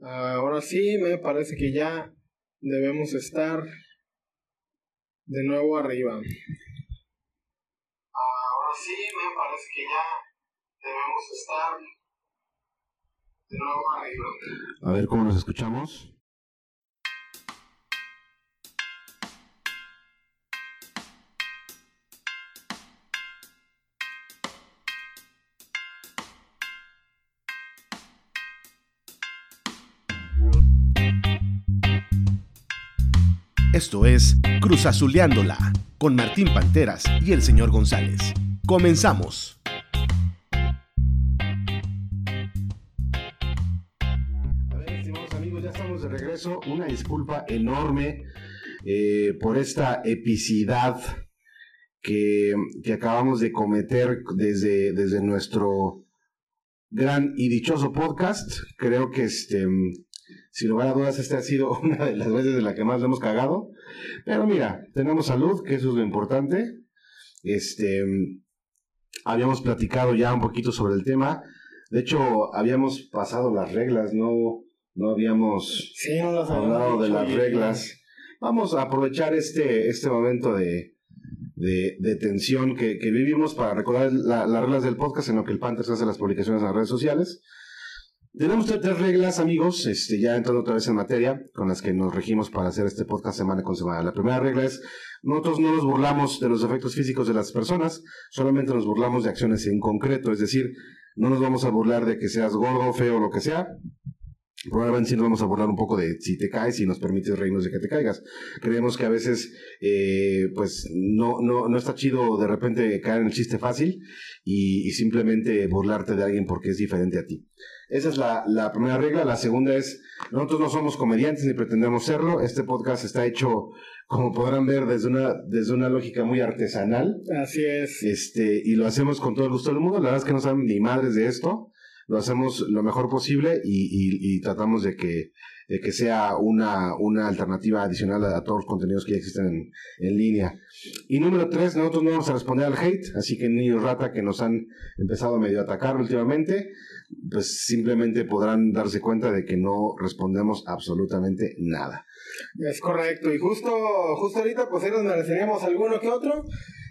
Ahora sí, me parece que ya debemos estar de nuevo arriba. Ahora sí, me parece que ya debemos estar de nuevo arriba. A ver cómo nos escuchamos. Esto es Cruz Azuleándola con Martín Panteras y el señor González. Comenzamos. A ver, estimados amigos, ya estamos de regreso. Una disculpa enorme eh, por esta epicidad que, que acabamos de cometer desde, desde nuestro gran y dichoso podcast. Creo que este sin lugar a dudas, esta ha sido una de las veces de la que más le hemos cagado. Pero mira, tenemos salud, que eso es lo importante. Este, habíamos platicado ya un poquito sobre el tema. De hecho, habíamos pasado las reglas, no, no habíamos hablado de las reglas. Vamos a aprovechar este, este momento de, de, tensión que, vivimos para recordar las reglas del podcast en lo que el Panthers hace las publicaciones en las redes sociales. Tenemos tres reglas, amigos, este, ya entrando otra vez en materia, con las que nos regimos para hacer este podcast semana con semana. La primera regla es, nosotros no nos burlamos de los efectos físicos de las personas, solamente nos burlamos de acciones en concreto, es decir, no nos vamos a burlar de que seas gordo, feo lo que sea, Probablemente sí nos vamos a burlar un poco de si te caes y nos permites reírnos de que te caigas. Creemos que a veces, eh, pues, no, no, no está chido de repente caer en el chiste fácil y, simplemente burlarte de alguien porque es diferente a ti. Esa es la, la, primera regla. La segunda es, nosotros no somos comediantes ni pretendemos serlo. Este podcast está hecho, como podrán ver, desde una, desde una lógica muy artesanal. Así es. Este, y lo hacemos con todo el gusto del mundo. La verdad es que no saben ni madres de esto lo hacemos lo mejor posible y, tratamos de que, que sea una, una alternativa adicional a, todos los contenidos que ya existen en, línea. Y número tres, nosotros no vamos a responder al hate, así que niños rata que nos han empezado a medio atacar últimamente, pues simplemente podrán darse cuenta de que no respondemos absolutamente nada. Es correcto, y justo, justo ahorita pues ahí nos mereceríamos alguno que otro.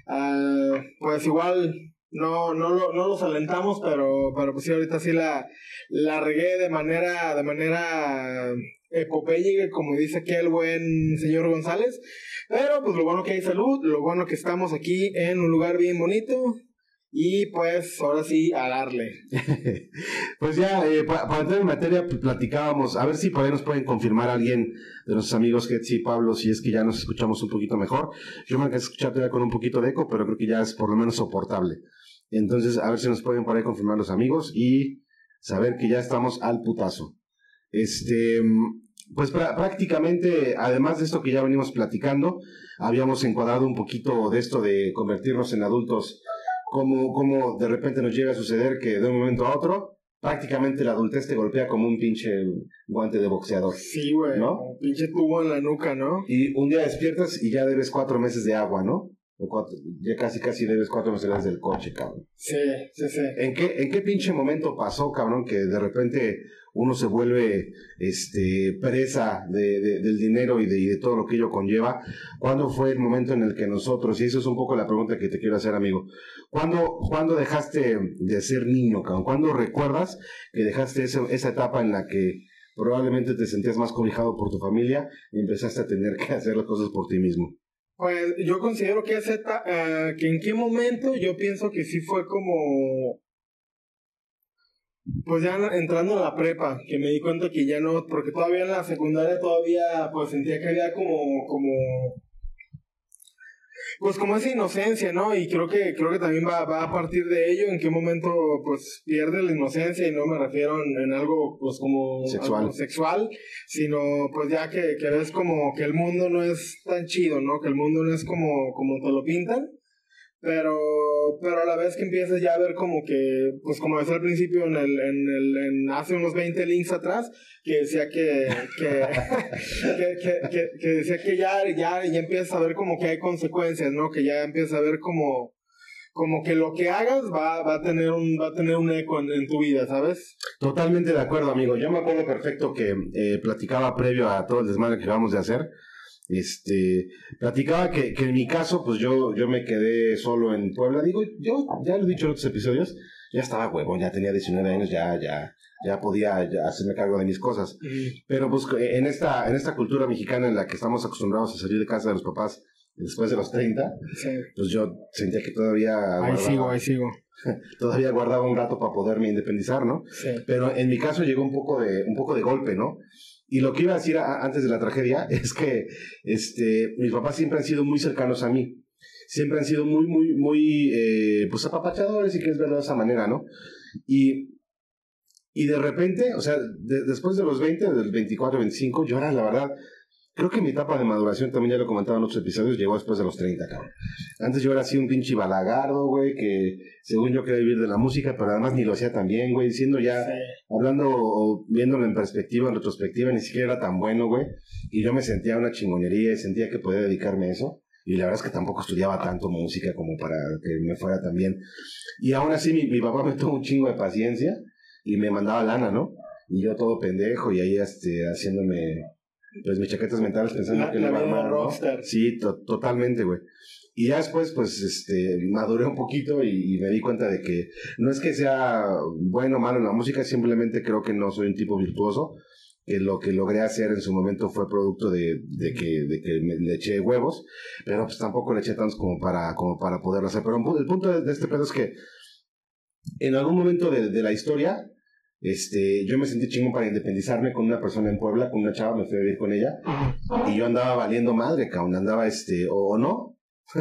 Ah, pues igual no, no, no, los alentamos, pero, pero pues sí, ahorita sí la, la regué de manera, de manera epopéyica, como dice aquí el buen señor González. Pero pues lo bueno que hay salud, lo bueno que estamos aquí en un lugar bien bonito, y pues ahora sí, a darle. pues ya, eh, para, entrar en materia, pues, platicábamos, a ver si por ahí nos pueden confirmar alguien de nuestros amigos Getsi y Pablo, si es que ya nos escuchamos un poquito mejor. Yo me alcancé a escuchar todavía con un poquito de eco, pero creo que ya es por lo menos soportable. Entonces, a ver si nos pueden por ahí confirmar los amigos y saber que ya estamos al putazo. Este, pues prácticamente, además de esto que ya venimos platicando, habíamos encuadrado un poquito de esto de convertirnos en adultos como, como de repente nos llega a suceder que de un momento a otro, prácticamente la adultez te golpea como un pinche guante de boxeador. Sí, güey. ¿No? Un pinche tubo en la nuca, ¿no? Y un día despiertas y ya debes cuatro meses de agua, ¿no? O cuatro, ya casi casi debes cuatro meses del coche, cabrón. Sí, sí, sí. ¿En qué, ¿En qué pinche momento pasó, cabrón, que de repente uno se vuelve este, presa de, del dinero y de, todo lo que ello conlleva. ¿Cuándo fue el momento en el que nosotros, y eso es un poco la pregunta que te quiero hacer, amigo, ¿cuándo, ¿cuándo dejaste de ser niño? ¿Cuándo recuerdas que dejaste esa etapa en la que probablemente te sentías más cobijado por tu familia y empezaste a tener que hacer las cosas por ti mismo? Pues yo considero que, esa uh, que en qué momento yo pienso que sí fue como pues ya entrando a la prepa, que me di cuenta que ya no, porque todavía en la secundaria todavía pues sentía que había como, como, pues como esa inocencia, ¿no? Y creo que, creo que también va, va a partir de ello, en qué momento pues pierde la inocencia y no me refiero en, algo pues como sexual. sexual, sino pues ya que, que ves como que el mundo no es tan chido, ¿no? Que el mundo no es como, como te lo pintan pero, pero a la vez que empiezas ya a ver como que, pues como decía al principio en el, en el, hace unos 20 links atrás, que decía que, que, que, decía que ya, ya, ya empiezas a ver como que hay consecuencias, ¿no? Que ya empiezas a ver como, como que lo que hagas va, va a tener un va a tener un eco en, tu vida, ¿sabes? Totalmente de acuerdo, amigo. Yo me acuerdo perfecto que eh, platicaba previo a todo el desmadre que acabamos de hacer. Este, platicaba que, que en mi caso, pues yo, yo me quedé solo en Puebla. Digo, yo ya lo he dicho en otros episodios, ya estaba huevón, ya tenía 19 años, ya, ya, ya podía hacerme cargo de mis cosas. Pero pues en esta, en esta cultura mexicana en la que estamos acostumbrados a salir de casa de los papás después de los 30, pues yo sentía que todavía... Ahí sigo, ahí sigo. Todavía guardaba un rato para poderme independizar, ¿no? Sí. Pero en mi caso llegó un poco de, un poco de golpe, ¿no? Y lo que iba a decir antes de la tragedia es que este, mis papás siempre han sido muy cercanos a mí. Siempre han sido muy, muy, muy, eh, pues apapachadores, y que es verlo de esa manera, ¿no? Y y de repente, o sea, después de los 20, del 24, 25, yo era, la verdad, creo que mi etapa de maduración, también ya lo comentaba en otros episodios, llegó después de los 30, cabrón. Antes yo era así un pinche balagardo, güey, que según yo quería vivir de la música, pero además ni lo hacía tan bien, güey, siendo ya, hablando o viéndolo en perspectiva, en retrospectiva, ni siquiera era tan bueno, güey. Y yo me sentía una chingonería y sentía que podía dedicarme a eso. Y la verdad es que tampoco estudiaba tanto música como para que me fuera tan bien. Y aún así mi, mi papá me tuvo un chingo de paciencia y me mandaba lana, ¿no? Y yo todo pendejo y ahí este, haciéndome pues mis chaquetas mentales pensando que le iba a armar. Sí, totalmente, güey. Y ya después, pues, este, maduré un poquito y, me di cuenta de que no es que sea bueno o malo en la música, simplemente creo que no soy un tipo virtuoso. Que lo que logré hacer en su momento fue producto de, de que, de que me, le eché huevos, pero pues tampoco le eché tantos como para, como para poderlo hacer. Pero el punto de, este pedo es que en algún momento de, de la historia, este, yo me sentí chingón para independizarme con una persona en Puebla, con una chava, me fui a vivir con ella. Y yo andaba valiendo madre, cabrón. Andaba, este, o, no.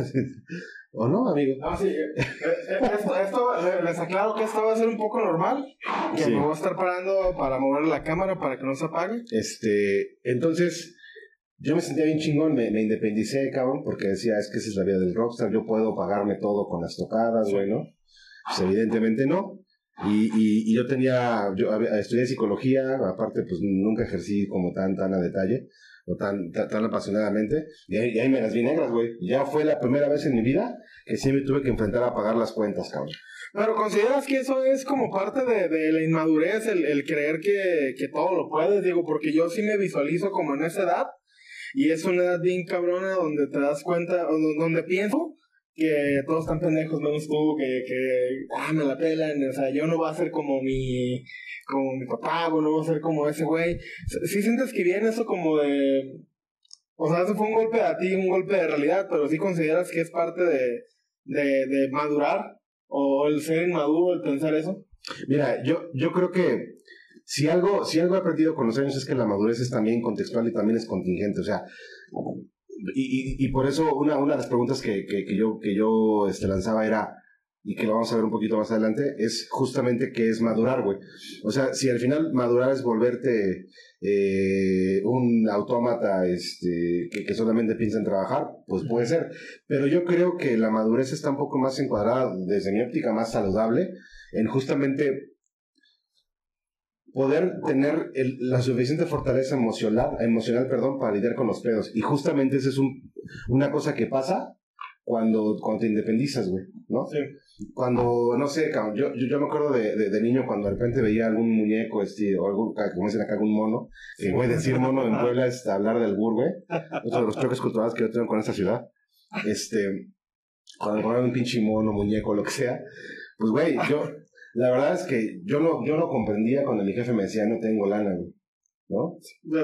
¿O no, amigo? Ah, sí. Eh, eh, esto, esto, les aclaro que esto va a ser un poco normal. Que me voy a estar parando para mover la cámara para que no se apague. Este, entonces, yo me sentía bien chingón, me, me independicé, cabrón, porque decía, es que esa es la vida del rockstar, yo puedo pagarme todo con las tocadas, güey, ¿no? Pues evidentemente no. Y, y, yo tenía, yo estudié psicología, aparte pues nunca ejercí como tan, tan a detalle o tan, tan, apasionadamente. Y ahí, ahí, me las vi negras, güey. Ya fue la primera vez en mi vida que sí me tuve que enfrentar a pagar las cuentas, cabrón. Pero consideras que eso es como parte de, de la inmadurez, el, el creer que, que todo lo puedes, digo, porque yo sí me visualizo como en esa edad. Y es una edad bien cabrona donde te das cuenta, donde pienso que todos están pendejos menos tú, que, que, ah, me la pelan, o sea, yo no voy a ser como mi, como mi papá, o no voy a ser como ese güey. Sí sientes que viene eso como de, o sea, eso fue un golpe a ti, un golpe de realidad, pero sí consideras que es parte de, de, de madurar, o el ser inmaduro, el pensar eso. Mira, yo, yo creo que si algo, si algo he aprendido con los años es que la madurez es también contextual y también es contingente, o sea, y, y, por eso una, una de las preguntas que, que, que yo, que yo este, lanzaba era, y que lo vamos a ver un poquito más adelante, es justamente qué es madurar, güey. O sea, si al final madurar es volverte eh, un autómata este, que, que, solamente piensa en trabajar, pues puede ser. Pero yo creo que la madurez está un poco más encuadrada, desde mi óptica, más saludable, en justamente poder tener el, la suficiente fortaleza emocional, emocional perdón, para lidiar con los pedos. Y justamente esa es un, una cosa que pasa cuando, cuando te independizas, güey, ¿no? Sí. Cuando, no sé, yo, yo, yo me acuerdo de, de, niño cuando de repente veía algún muñeco, este, o algún, como dicen acá, algún mono, que, güey, decir mono en Puebla es hablar del bur, güey, otro de los choques culturales que yo tengo con esta ciudad, este, cuando ponen un pinche mono, muñeco, lo que sea, pues, güey, yo, la verdad es que yo no, yo no comprendía cuando mi jefe me decía, no tengo lana, güey. ¿No?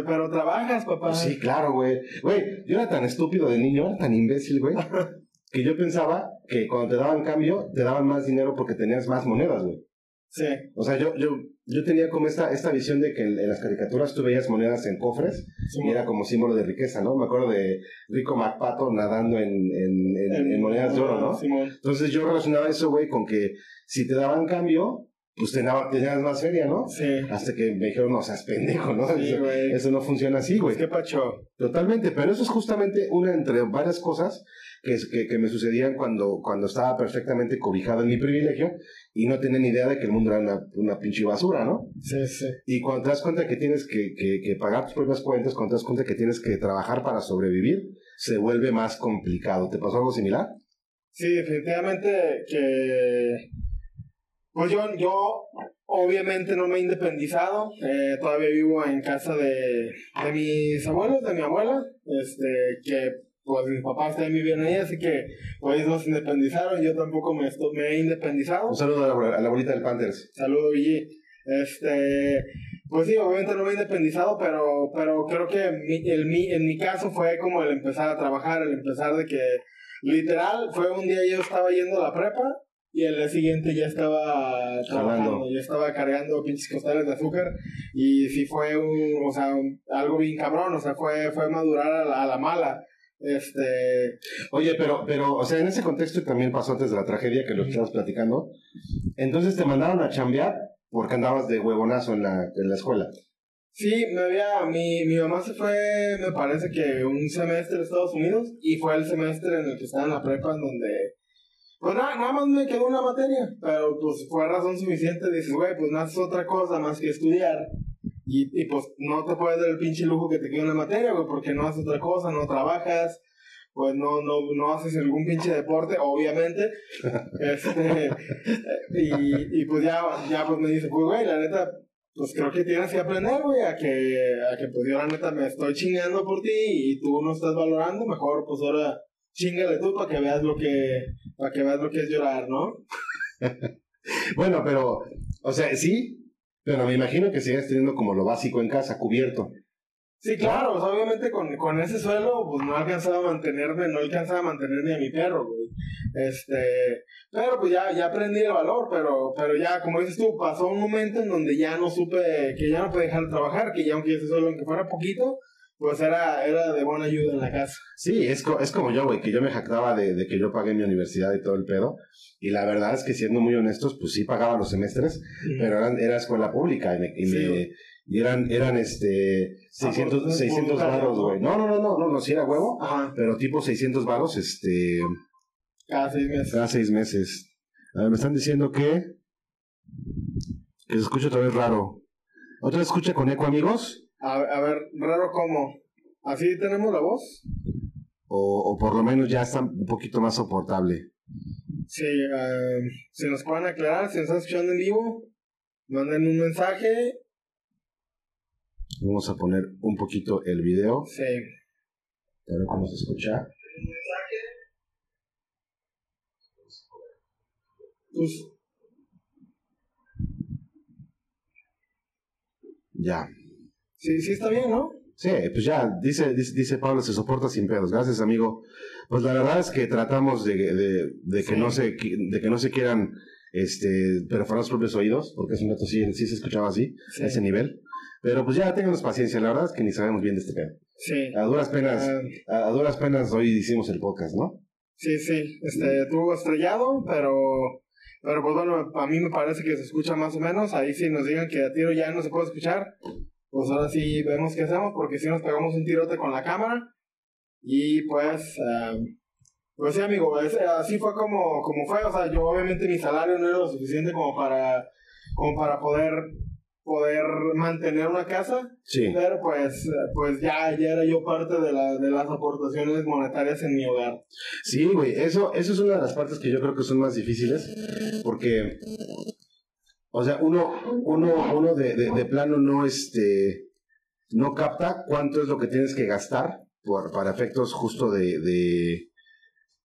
Pero trabajas, papá. Sí, claro, güey. Güey, yo era tan estúpido de niño, era tan imbécil, güey, que yo pensaba que cuando te daban cambio, te daban más dinero porque tenías más monedas, güey. Sí. O sea, yo, yo, yo tenía como esta, esta visión de que en, las caricaturas tú veías monedas en cofres y era como símbolo de riqueza, ¿no? Me acuerdo de Rico MacPato nadando en, en, en, monedas de oro, ¿no? Entonces yo relacionaba eso, güey, con que si te daban cambio, pues tenías más feria, ¿no? Sí. Hasta que me dijeron, no seas pendejo, ¿no? Sí, eso, eso, no funciona así, güey. ¿Qué pacho? Totalmente, pero eso es justamente una entre varias cosas que, que, que, me sucedían cuando, cuando estaba perfectamente cobijado en mi privilegio y no tenía ni idea de que el mundo era una, una pinche basura, ¿no? Sí, sí. Y cuando te das cuenta que tienes que, que, pagar tus propias cuentas, cuando te das cuenta que tienes que trabajar para sobrevivir, se vuelve más complicado. ¿Te pasó algo similar? Sí, definitivamente que. Pues yo, yo obviamente no me he independizado. Eh, todavía vivo en casa de, de mis abuelos, de mi abuela. Este, que pues mis papás también vivían ahí, así que pues se independizaron. Yo tampoco me, me he independizado. Un saludo a la, a la abuelita del Panthers. Saludo, Villi. Este, pues sí, obviamente no me he independizado, pero, pero creo que mi, el, mi, en mi caso fue como el empezar a trabajar, el empezar de que literal fue un día yo estaba yendo a la prepa y el día siguiente ya estaba trabajando, ya estaba cargando pinches costales de azúcar y sí fue un, o sea, algo bien cabrón, o sea, fue, fue madurar a la, a la mala. Este. Oye, pero, pero, o sea, en ese contexto también pasó antes de la tragedia que lo estabas platicando. Entonces te mandaron a chambear porque andabas de huevonazo en la, en la escuela. Sí, me había, mi, mi mamá se fue, me parece que un semestre a Estados Unidos y fue el semestre en el que estaba en la prepa en donde, pues nada, nada más me quedó una materia, pero pues fue razón suficiente, dices, güey, pues no haces otra cosa más que estudiar y, y pues no te puedes dar el pinche lujo que te quede una materia, güey, porque no haces otra cosa, no trabajas, pues no, no, no haces algún pinche deporte, obviamente. este, y, y pues ya, ya pues me dice, pues güey, la neta, pues creo que tienes que aprender, güey, a que, a que pues yo la neta me estoy chingando por ti y tú no estás valorando, mejor pues ahora chingale tú para que veas lo que, para que veas lo que es llorar, ¿no? bueno, pero, o sea, sí, pero me imagino que sigues teniendo como lo básico en casa, cubierto. Sí, claro, pues obviamente con, con ese suelo, pues no alcanzaba a mantenerme, no alcanzaba a mantener ni a mi perro, güey. Este, pero pues ya, ya aprendí el valor, pero, pero ya, como dices tú, pasó un momento en donde ya no supe, que ya no podía dejar de trabajar, que ya aunque ese suelo, aunque fuera poquito, pues era, era de buena ayuda en la casa. Sí, es, co es como yo, güey, que yo me jactaba de, de, que yo pagué mi universidad y todo el pedo. Y la verdad es que siendo muy honestos, pues sí pagaba los semestres, pero eran, era escuela pública y me, y, sí, me, y eran, eran este, 600, ah, 600 varos, güey. No, no, no, no, no, no, sí era huevo, Ajá. pero tipo 600 varos, este... Cada seis meses. Cada seis meses. A ver, me están diciendo que... Que se escucha otra vez raro. ¿Otra vez escucha con eco, amigos? A, a ver, raro cómo. ¿Así tenemos la voz? O, o por lo menos ya está un poquito más soportable. Sí, uh, si nos pueden aclarar, si nos están escuchando en vivo, manden un mensaje. Vamos a poner un poquito el video. Sí. A ver cómo se escucha. Pues, Ya. Sí, sí está bien, ¿no? Sí, pues ya, dice, dice, dice Pablo, se soporta sin pedos. Gracias, amigo. Pues la verdad es que tratamos de, de, de que, Sí. no se, de que no se quieran este, perforar los propios oídos, porque es un dato sí, sí se escuchaba así, Sí. a ese nivel. Pero pues ya, ténganos paciencia, la verdad es que ni sabemos bien de este pedo. Sí. A duras penas, Ah, a, a duras penas hoy hicimos el podcast, ¿no? sí, sí. Este, tuvo estrellado, pero, pero pues bueno, a mí me parece que se escucha más o menos. Ahí sí nos digan que a tiro ya no se puede escuchar. Pues ahora sí vemos qué hacemos, porque si nos pegamos un tirote con la cámara. Y pues, ah, pues sí, amigo, es- así fue como, como fue. O sea, yo obviamente mi salario no era lo suficiente como para, como para poder, poder mantener una casa. Sí. Pero pues, eh, pues ya, ya era yo parte de, la, de las aportaciones monetarias en mi hogar. Sí, güey, eso, eso es una de las partes que yo creo que son más difíciles, porque, o sea, uno, uno, uno de, de, plano no, este, no capta cuánto es lo que tienes que gastar por, para efectos justo de,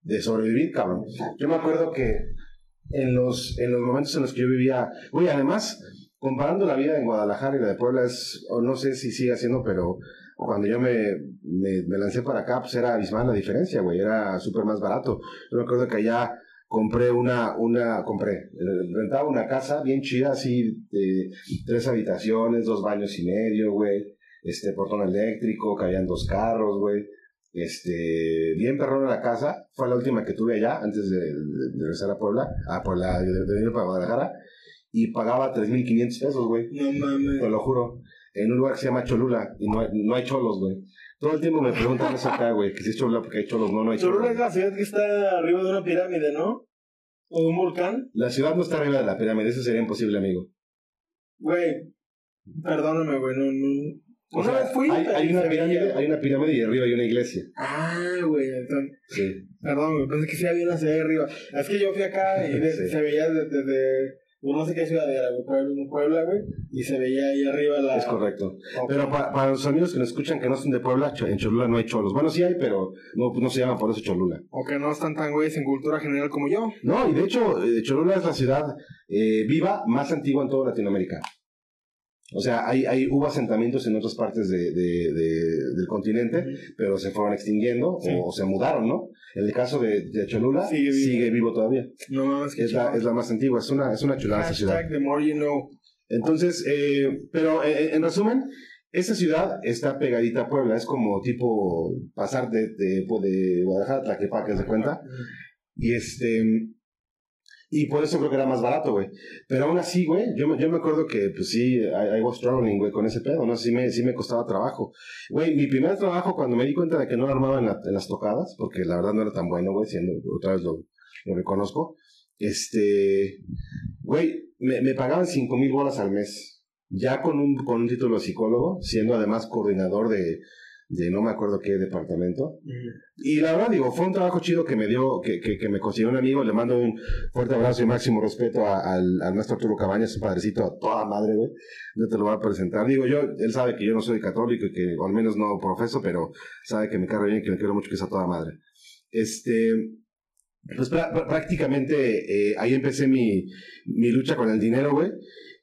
de, sobrevivir, cabrón. Yo me acuerdo que en los, en los momentos en los que yo vivía, güey, además, comparando la vida en Guadalajara y la de Puebla, es, o no sé si sigue haciendo, pero cuando yo me, me, me lancé para acá, pues era abismal la diferencia, güey, era súper más barato. Yo me acuerdo que allá compré una, una, compré, eh, rentaba una casa bien chida, así, de tres habitaciones, dos baños y medio, güey, este, portón eléctrico, cabían dos carros, güey, este, bien perrona la casa, fue la última que tuve allá, antes de, de, de regresar a Puebla, a Puebla, de, de venir para Guadalajara, y pagaba 3.500 pesos, güey. No mames. Te lo juro. En un lugar que se llama Cholula. Y no hay, no hay cholos, güey. Todo el tiempo me preguntan eso acá, güey. Que si es Cholula porque hay cholos. No, no hay cholos. Cholula es la ciudad que está arriba de una pirámide, ¿no? O de un volcán. La ciudad no está arriba de la pirámide. Eso sería imposible, amigo. Güey, perdóname, güey, no, no. O Una sea, vez fui, hay, hay una pirámide, hay una pirámide y arriba hay una iglesia. Ah, güey, entonces, Sí. perdón, güey, pensé que sí había una hacia arriba. Es que yo fui acá y de- Sí. se veía desde, no sé qué ciudad era, güey, Puebla, Puebla, güey, y se veía ahí arriba la... Es correcto. Pero pa- para los amigos que nos escuchan que no son de Puebla, en Cholula no hay cholos. Bueno, sí hay, pero no, no se llama por eso Cholula. O que no están tan güeyes en cultura general como yo. No, y de hecho, eh, Cholula es la ciudad eh, viva más antigua en toda Latinoamérica. O sea, hay, hay, hubo asentamientos en otras partes de, de- de- del continente, pero se fueron extinguiendo Sí. o, se mudaron, ¿no? En el caso de, Cholula, Sigue sigue vivo. todavía. No que Es la, es la más antigua, es una, es una chulada esa ciudad. The more you know. Entonces, eh, pero eh, en resumen, esa ciudad está pegadita a Puebla, es como tipo pasar de, de, de Guadalajara a Tlaquepaque, ¿se cuenta? Y este. Y por eso creo que era más barato, güey. Pero aún así, güey, yo, me- yo me acuerdo que, pues sí, I, I was struggling, güey, con ese pedo, ¿no? Sí me, sí me costaba trabajo. Güey, mi primer trabajo, cuando me di cuenta de que no lo armaba en, la- en las tocadas, porque la verdad no era tan bueno, güey, siendo, otra vez lo, lo reconozco. Este. Güey, me, me pagaban cinco mil bolas al mes. Ya con un, con un título de psicólogo, siendo además coordinador de, de no me acuerdo qué departamento. Y la verdad, digo, fue un trabajo chido que me dio, que, que, que me consiguió un amigo. Le mando un fuerte abrazo y máximo respeto a- al, al maestro Arturo Cabañas, un padrecito a toda madre, güey. No te lo voy a presentar. Digo, yo, él sabe que yo no soy católico y que, o al menos no profeso, pero sabe que me carga bien, que me quiero mucho, que es a toda madre. Este, pues prá- prá- prácticamente eh, ahí empecé mi, mi lucha con el dinero, güey.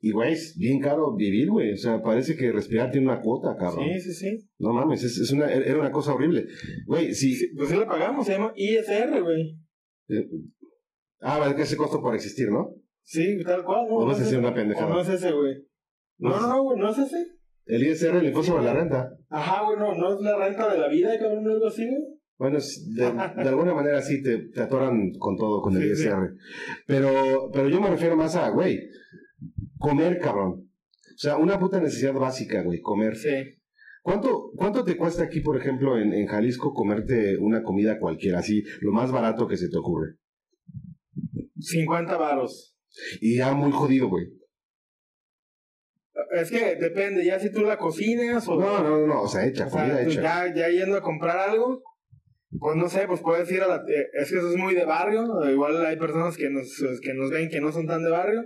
Y, güey, es bien caro vivir, güey. O sea, parece que respirar tiene una cuota, cabrón. Sí, sí, sí. No mames, es, es una, era una cosa horrible. Güey, si, Sí, Pues sí le pagamos, se llama ISR, güey. Eh, Ah, vale, que ese costo por existir, ¿no? Sí, tal cual, ¿no? O no es ese. una pendejada. O no es ese, güey. No, no, no, güey, no es ese. El ISR, el impuesto sobre la renta. Ajá, güey, no, no es la renta de la vida, cabrón, no es algo así, güey. Bueno, de, de alguna manera sí te, te atoran con todo, con el Sí, sí. ISR. Pero, pero yo me refiero más a, güey, comer, cabrón. O sea, una puta necesidad básica, güey, comer. Sí. ¿Cuánto, ¿Cuánto te cuesta aquí, por ejemplo, en, en Jalisco, comerte una comida cualquiera, así, lo más barato que se te ocurre? 50 varos. Y ya muy jodido, güey. Es que depende, ya si tú la cocinas o... No, no, no, no, o sea, hecha, O comida tú hecha. ya, ya yendo a comprar algo, pues no sé, pues puedes ir a la... eh, Es que eso es muy de barrio, igual hay personas que nos, que nos ven que no son tan de barrio,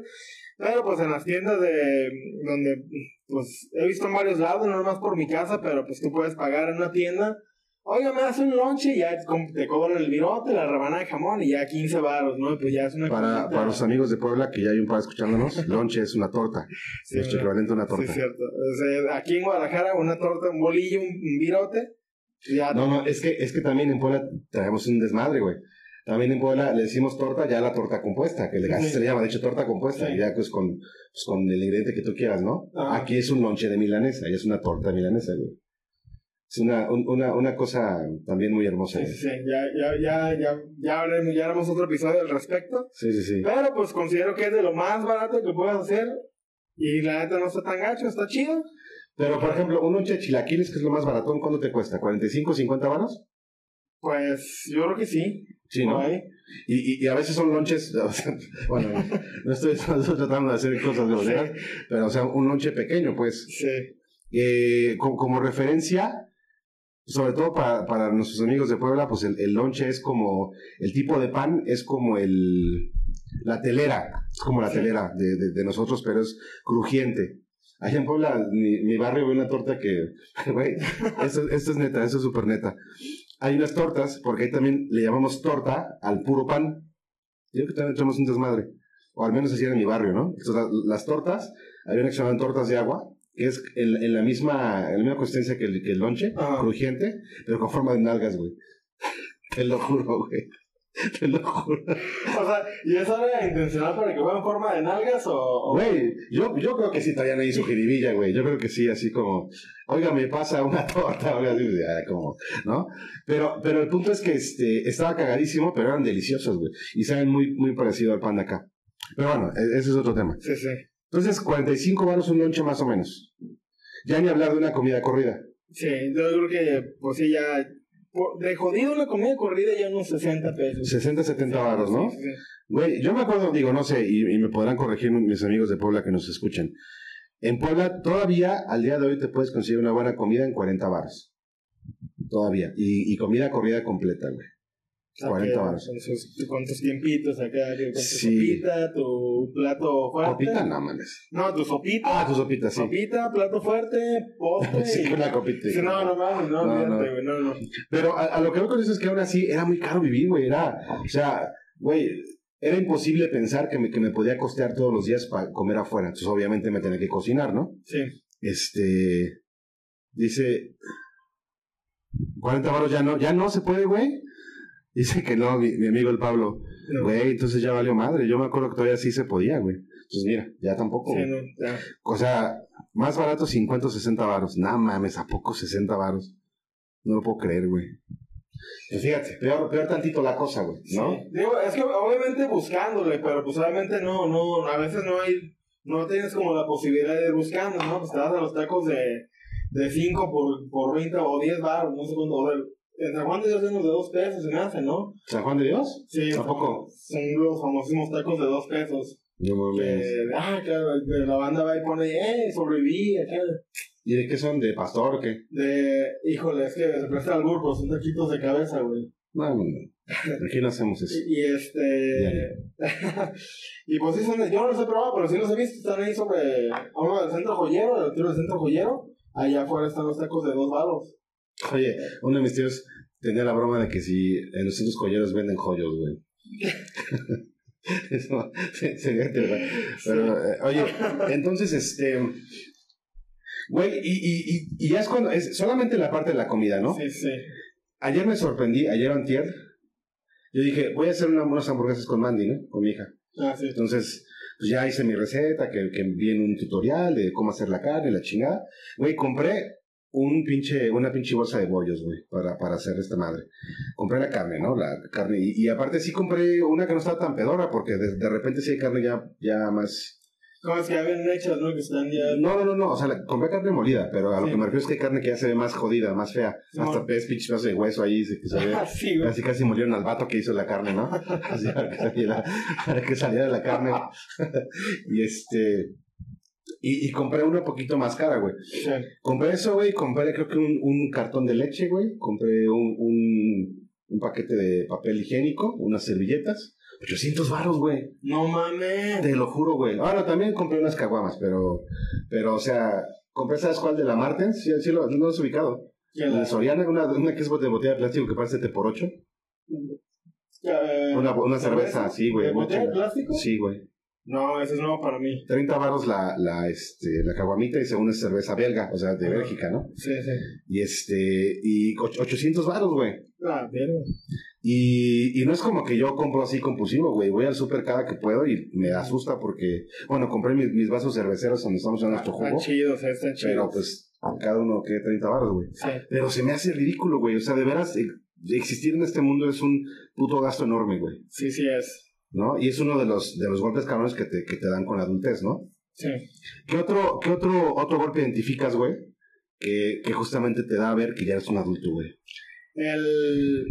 pero pues en las tiendas de... donde, pues he visto en varios lados, no nomás por mi casa, pero pues tú puedes pagar en una tienda, oiga, me das un lonche y ya te cobran el virote, la rebanada de jamón y ya 15 baros, ¿no? Pues ya es una Para, cosita- para los amigos de Puebla, que ya hay un par escuchándonos, lonche es una torta. Sí, nuestro ¿verdad? equivalente a una Sí, torta. es cierto. O sea, aquí en Guadalajara, una torta, un bolillo, un, virote, ya No, no, es que, es que también en Puebla traemos un desmadre, güey. También en Puebla le decimos torta, ya la torta compuesta, que le, se le llama, de hecho, torta compuesta, y ya pues con, pues con el ingrediente que tú quieras, ¿no? Aquí es un lonche de milanesa, y es una torta milanesa, güey. Es una, un- una, una cosa también muy hermosa. Sí, sí, sí, ya, ya, ya, ya, ya, haremos, ya haremos otro episodio al respecto. Sí, sí, sí. Pero pues considero que es de lo más barato que puedes hacer. Y la neta no está tan gacho, está chido. Pero, por ejemplo, un lonche de chilaquiles, que es lo más baratón, ¿cuánto te cuesta? ¿45, 50 varos? Pues yo creo que sí. Sí, ¿no? ahí. Y, y, y a veces son lonches, o sea, bueno, no estoy, tratando de hacer cosas groseras, pero o sea, un lonche pequeño, pues. Sí. Eh, co- como, referencia, sobre todo para, para nuestros amigos de Puebla, pues el, el lonche es como, el tipo de pan es como el, la telera, es como la Sí. telera de, de, de nosotros, pero es crujiente. Allá en Puebla, mi, mi barrio, ve una torta que, güey, esto, esto es neta, esto es súper neta. Hay unas tortas, porque ahí también le llamamos torta al puro pan. Yo creo que también tenemos un desmadre. O al menos así era en mi barrio, ¿no? Entonces, la- las tortas, hay una que se llaman tortas de agua, que es en, en la misma en la misma consistencia que el, que el lonche, Ajá. crujiente, pero con forma de nalgas, güey. Te lo juro, güey. Te lo juro. O sea, ¿y eso era intencional para que fuera en forma de nalgas o...? Güey, yo, yo creo que sí traían ahí su jiribilla, güey. Yo creo que sí, así como, oiga, me pasa una torta, oiga, así, ah, como, ¿no? Pero, pero el punto es que este, estaba cagadísimo, pero eran deliciosos, güey. Y saben muy, muy parecido al pan de acá. Pero bueno, e- ese es otro tema. Sí, sí. Entonces, 45 varos un lonche más o menos. Ya ni hablar de una comida corrida. Sí, yo creo que, pues sí, ya... De jodido la comida corrida ya unos 60 pesos. 60, 70 varos, ¿no? Sí, sí, sí. Güey, yo me acuerdo, digo, no sé, y, y me podrán corregir mis amigos de Puebla que nos escuchen. En Puebla todavía al día de hoy te puedes conseguir una buena comida en 40 baros. Todavía. Y, y comida corrida completa, güey. 40 baros. Con, tus tiempitos acá, con tu Sí. sopita, tu plato fuerte. Copita, no mames. No, tu sopita. Ah, tu sopita, sí. Sopita, plato fuerte, postre. Sí, y- una copita. Sí, no, no mames, no, No, no. no, no. Pero a, a lo que voy con eso es que aún así era muy caro vivir, güey. Era, o sea, güey, era imposible pensar que me, que me podía costear todos los días para comer afuera. Entonces, obviamente, me tenía que cocinar, ¿no? Sí. Este. Dice. 40 baros ya no, ya no se puede, güey. Dice que no, mi, mi amigo el Pablo. No. Güey, entonces ya valió madre. Yo me acuerdo que todavía sí se podía, güey. Entonces, mira, ya tampoco. Sí, no, ya. O sea, más barato 50 o 60 varos. Nah, mames, ¿a poco 60 varos? No lo puedo creer, güey. Pues fíjate, peor, peor tantito la cosa, güey, ¿no? Sí. Digo, es que obviamente buscándole, pero pues obviamente no, no, a veces no hay, no tienes como la posibilidad de ir buscando, ¿no? Pues te vas a los tacos de, de 5 por, por 20 o 10 baros, no sé cuánto, en San Juan de Dios son los de 2 pesos, se me hace, ¿no? ¿San Juan de Dios? Sí. ¿A poco? Son los famosísimos tacos de 2 pesos. No mames. Que, ah, claro, de la banda va y pone, eh, sobreviví, acá. ¿Y de qué son? ¿De pastor o qué? De, híjole, es que se presta al burro, son taquitos de cabeza, güey. No, no, no. Aquí no hacemos eso. Y, y este. y pues sí, son, yo no los he probado, pero sí los he visto. Están ahí sobre. A uno del centro joyero, del tiro del centro joyero. Allá afuera están los tacos de dos baros. Oye, uno de mis tíos tenía la broma de que si en los centros joyeros venden joyos, güey. Eso se- sería. Pero, eh, oye, entonces, este. Güey, y, y, y, es cuando. Es solamente la parte de la comida, ¿no? Sí, sí. Ayer me sorprendí, ayer antier. Yo dije, voy a hacer una- unas hamburguesas con Mandy, ¿no? Con mi hija. Ah, sí. Entonces, pues ya hice mi receta, que, que vi en un tutorial de cómo hacer la carne, la chingada. Güey, compré un pinche, una pinche bolsa de bollos, güey, para, para hacer esta madre. Compré la carne, ¿no? La carne. Y, y aparte sí compré una que no estaba tan pedora, porque de, de repente sí hay carne ya, ya más... Como es que vienen hechas, ¿no? Que están ya. No, no, no, no, o sea, la- compré carne molida, pero a lo que me refiero es que hay carne que ya se ve más jodida, más fea. Sí, Hasta mon. ves pinches pedazos de hueso ahí, se- se ve... Sí, güey. Casi casi murieron al vato que hizo la carne, ¿no? Así para que saliera, para que saliera la carne. y este. Y, y compré una poquito más cara, güey. Sí. Compré eso, güey. Compré creo que un, un cartón de leche, güey. Compré un, un, un paquete de papel higiénico, unas servilletas. 800 varos, güey. No mames. Te lo juro, güey. Ahora también compré unas caguamas, pero, pero, o sea, compré, ¿sabes cuál? De la Martens. Sí, sí lo, no lo has ubicado. Ya La Soriana, una, una que es de botella de plástico que parece por 8. ya, eh, Una, una cerveza, sí, güey. ¿De botella de plástico? Sí, güey. No, eso es nuevo para mí. 30 varos la, la, este, la caguamita y según es cerveza belga, o sea, de. Bélgica, ¿no? Sí, sí. Y este, y och- 800 varos, güey. Ah, bien. Y, y no es como que yo compro así compulsivo, güey. Voy al súper cada que puedo y me asusta porque, bueno, compré mis, mis vasos cerveceros donde estamos en nuestro Están jugo. chidos, eh, están chidos. Pero pues, cada uno que 30 varos, güey. Sí. Pero se me hace ridículo, güey. O sea, de veras, eh, existir en este mundo es un puto gasto enorme, güey. Sí, sí es. ¿No? Y es uno de los, de los golpes cabrones que te, que te dan con la adultez, ¿no? Sí. ¿Qué otro, qué otro, otro golpe identificas, güey? Que, que justamente te da a ver que ya eres un adulto, güey. El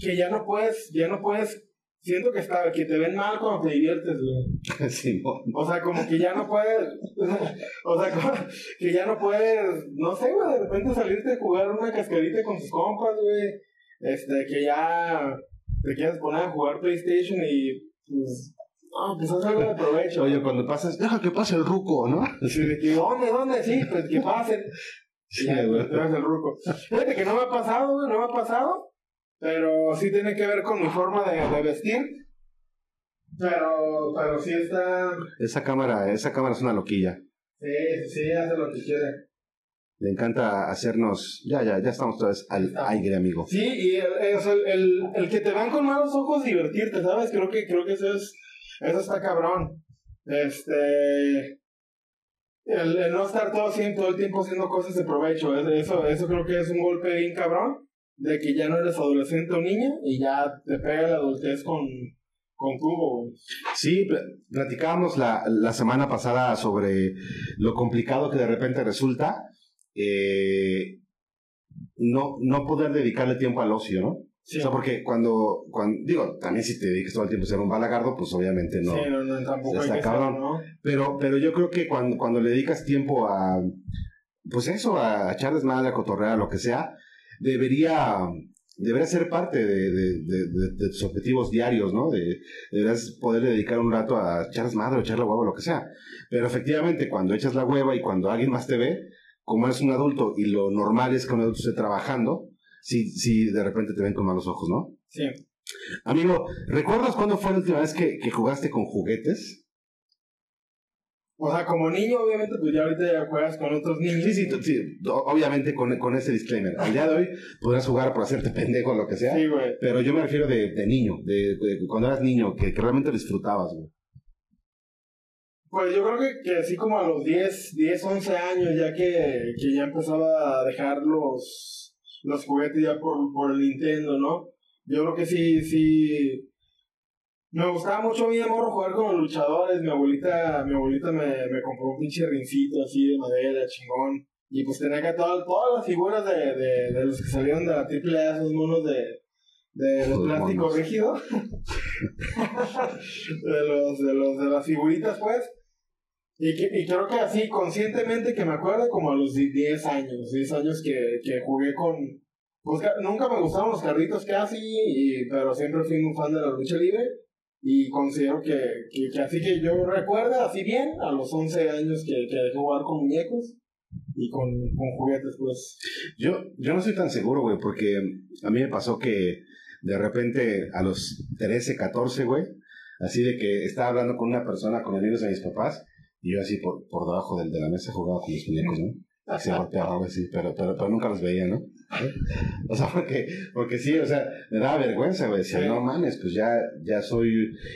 que ya no puedes, ya no puedes, siento que está, que te ven mal cuando te diviertes, güey. sí. O sea, como que ya no puedes, o sea, como que ya no puedes, no sé, güey, de repente salirte a jugar una cascarita con tus compas, güey. Este, que ya te quieres poner a jugar PlayStation y pues, no, pues haz algo de provecho. Oye, cuando pasas, deja que pase el ruco, ¿no? Sí, de que, ¿dónde, dónde? Sí, pues que pasen. Sí, Ya, güey. el ruco. Fíjate que no me ha pasado, güey, no me ha pasado. Pero sí tiene que ver con mi forma de, de vestir. Pero, pero sí está. Esa cámara, esa cámara es una loquilla. Sí, sí, sí, hace lo que quiere. Le encanta hacernos. Ya, ya, ya estamos toda vez al aire, amigo. Sí, y el, es el, el, el que te vean con malos ojos divertirte, ¿sabes? Creo que, creo que eso es. Eso está cabrón. Este. El, el no estar todo, todo el tiempo haciendo cosas de provecho. es- Eso, eso creo que es un golpe bien cabrón. De que ya no eres adolescente o niña y ya te pega la adultez con, con tubo, güey. Sí, pl- platicábamos la, la semana pasada sobre lo complicado que de repente resulta eh, no, no poder dedicarle tiempo al ocio, ¿no? O sea, porque cuando, cuando, digo, también si te dedicas todo el tiempo a ser un balagardo, pues obviamente no. Sí, no, no, tampoco hay Está que cabrón. ser, ¿no? Pero, pero yo creo que cuando, cuando le dedicas tiempo a, pues eso, a echar desmadre, a cotorrear, lo que sea, debería, debería ser parte de, de, de, tus objetivos diarios, ¿no? De, deberías poder dedicar un rato a echar desmadre, o echar la hueva, lo que sea. Pero efectivamente, cuando echas la hueva y cuando alguien más te ve, como eres un adulto y lo normal es que un adulto esté trabajando, sí, sí, de repente te ven con malos ojos, ¿no? Sí. Amigo, ¿recuerdas cuándo fue la última vez que, que jugaste con juguetes? O sea, como niño, obviamente, pues ya ahorita ya juegas con otros niños. Sí, sí, sí, obviamente con, con ese disclaimer. Al día de hoy podrás jugar por hacerte pendejo o lo que sea, Sí, güey. pero yo me refiero de, de niño, de, de cuando eras niño, que, que realmente disfrutabas, güey. Pues yo creo que, que así como a los 10, 10, 11 años, ya que, que ya empezaba a dejar los, los juguetes ya por, por el Nintendo, ¿no? Yo creo que sí, sí. Me gustaba mucho a mí de morro jugar con los luchadores. Mi abuelita, mi abuelita me, me compró un pinche rincito así de madera, chingón. Y pues tenía que todas, todas las figuras de, de, de los que salieron de la AAA, esos monos de, de, Los plástico rígido. de los, de los, de las figuritas, pues. Y, que, y creo que así, conscientemente que me acuerdo, como a los 10 años, 10 años que, que jugué con... Pues ca- nunca me gustaban los carritos casi, y, pero siempre fui muy fan de la lucha libre. Y considero que, que, así que yo recuerdo, así bien, a los 11 años que, que dejé jugar con muñecos y con, con juguetes, pues. Yo, yo no estoy tan seguro, güey, porque a mí me pasó que de repente a los 13, 14, güey, así de que estaba hablando con una persona, con amigos de mis papás, y yo así por, por debajo del, de la mesa jugaba con los muñecos, ¿no? Se golpeaba, güey, sí, pero, pero, pero nunca los veía, ¿no? O sea, porque, porque sí, o sea, me daba vergüenza, güey. Decía, Sí. no mames, pues ya, ya soy.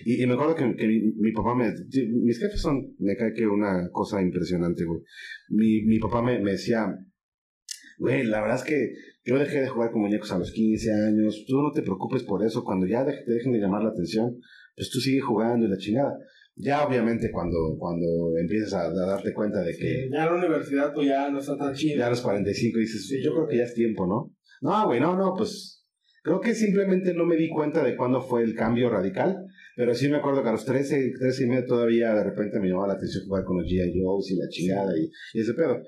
Y, y me acuerdo que, que mi, mi papá me. Mis jefes son, me cae que una cosa impresionante, güey. Mi, mi papá me, me decía, güey, la verdad es que yo dejé de jugar con muñecos a los 15 años. Tú no te preocupes por eso. Cuando ya de- te dejen de llamar la atención, pues tú sigue jugando y la chingada. Ya, obviamente, cuando, cuando empiezas a, a darte cuenta de que. Ya en la universidad, pues ya no está tan chido. Ya a los 45 dices, Sí. yo creo que ya es tiempo, ¿no? No, güey, no, no, pues creo que simplemente no me di cuenta de cuándo fue el cambio radical, pero sí me acuerdo que a los 13, 13 y medio todavía de repente me llamaba la atención jugar con los G.I. Joes y la chingada y, y ese pedo.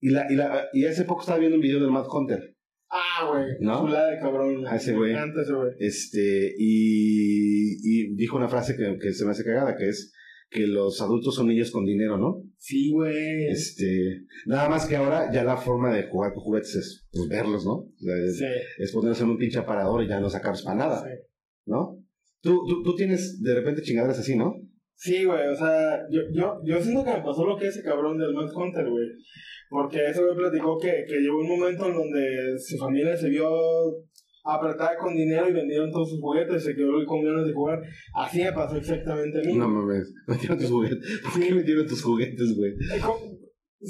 Y, la, y, la, y hace poco estaba viendo un video del Mad Hunter, Ah, güey. ¿No? Chulada de cabrón. Ah, ese Me güey. encanta ese güey. este, y dijo una frase que, que se me hace cagada, que es que los adultos son niños con dinero, ¿no? Sí, güey. Este, nada más que ahora ya la forma de jugar con juguetes es pues, verlos, ¿no? O sea, es- Sí. es ponerse en un pinche aparador y ya no sacarlos para nada, sí. ¿no? Tú, tú, tú tienes de repente chingaderas así, ¿no? Sí, güey, o sea, yo, yo, yo siento que me pasó lo que ese cabrón del Mad Hunter, güey. Porque ese güey platicó que, que llegó un momento en donde su familia se vio apretada con dinero y vendieron todos sus juguetes y se quedó con ganas de jugar. Así me pasó exactamente a mí. No mames, metieron tus juguetes. ¿Por qué metieron tus juguetes, güey? Eh, co-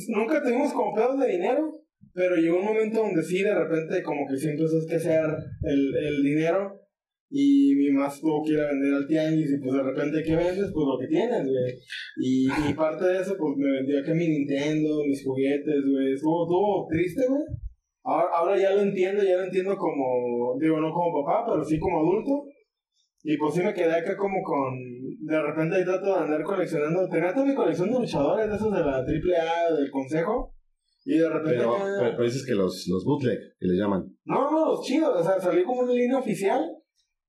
Nunca tuvimos como pedos de dinero, pero llegó un momento donde sí, de repente, como que sí empezó a escasear el, el dinero y mi mamá tuvo que ir a vender al tianguis y pues de repente, ¿qué vendes? Pues lo que tienes, güey. Y, y parte de eso, pues me vendió acá mi Nintendo, mis juguetes, güey. Estuvo, estuvo triste, güey. Ahora, ahora ya lo entiendo, ya lo entiendo como, digo, no como papá, pero sí como adulto. Y pues sí me quedé acá como con, de repente ahí trato de andar coleccionando, tenía toda mi colección de luchadores, de esos de la AAA, del consejo. Y de repente Pero, pero, pero dices que los, los bootleg, que le llaman. No, no, los chidos, o sea, salió como una línea oficial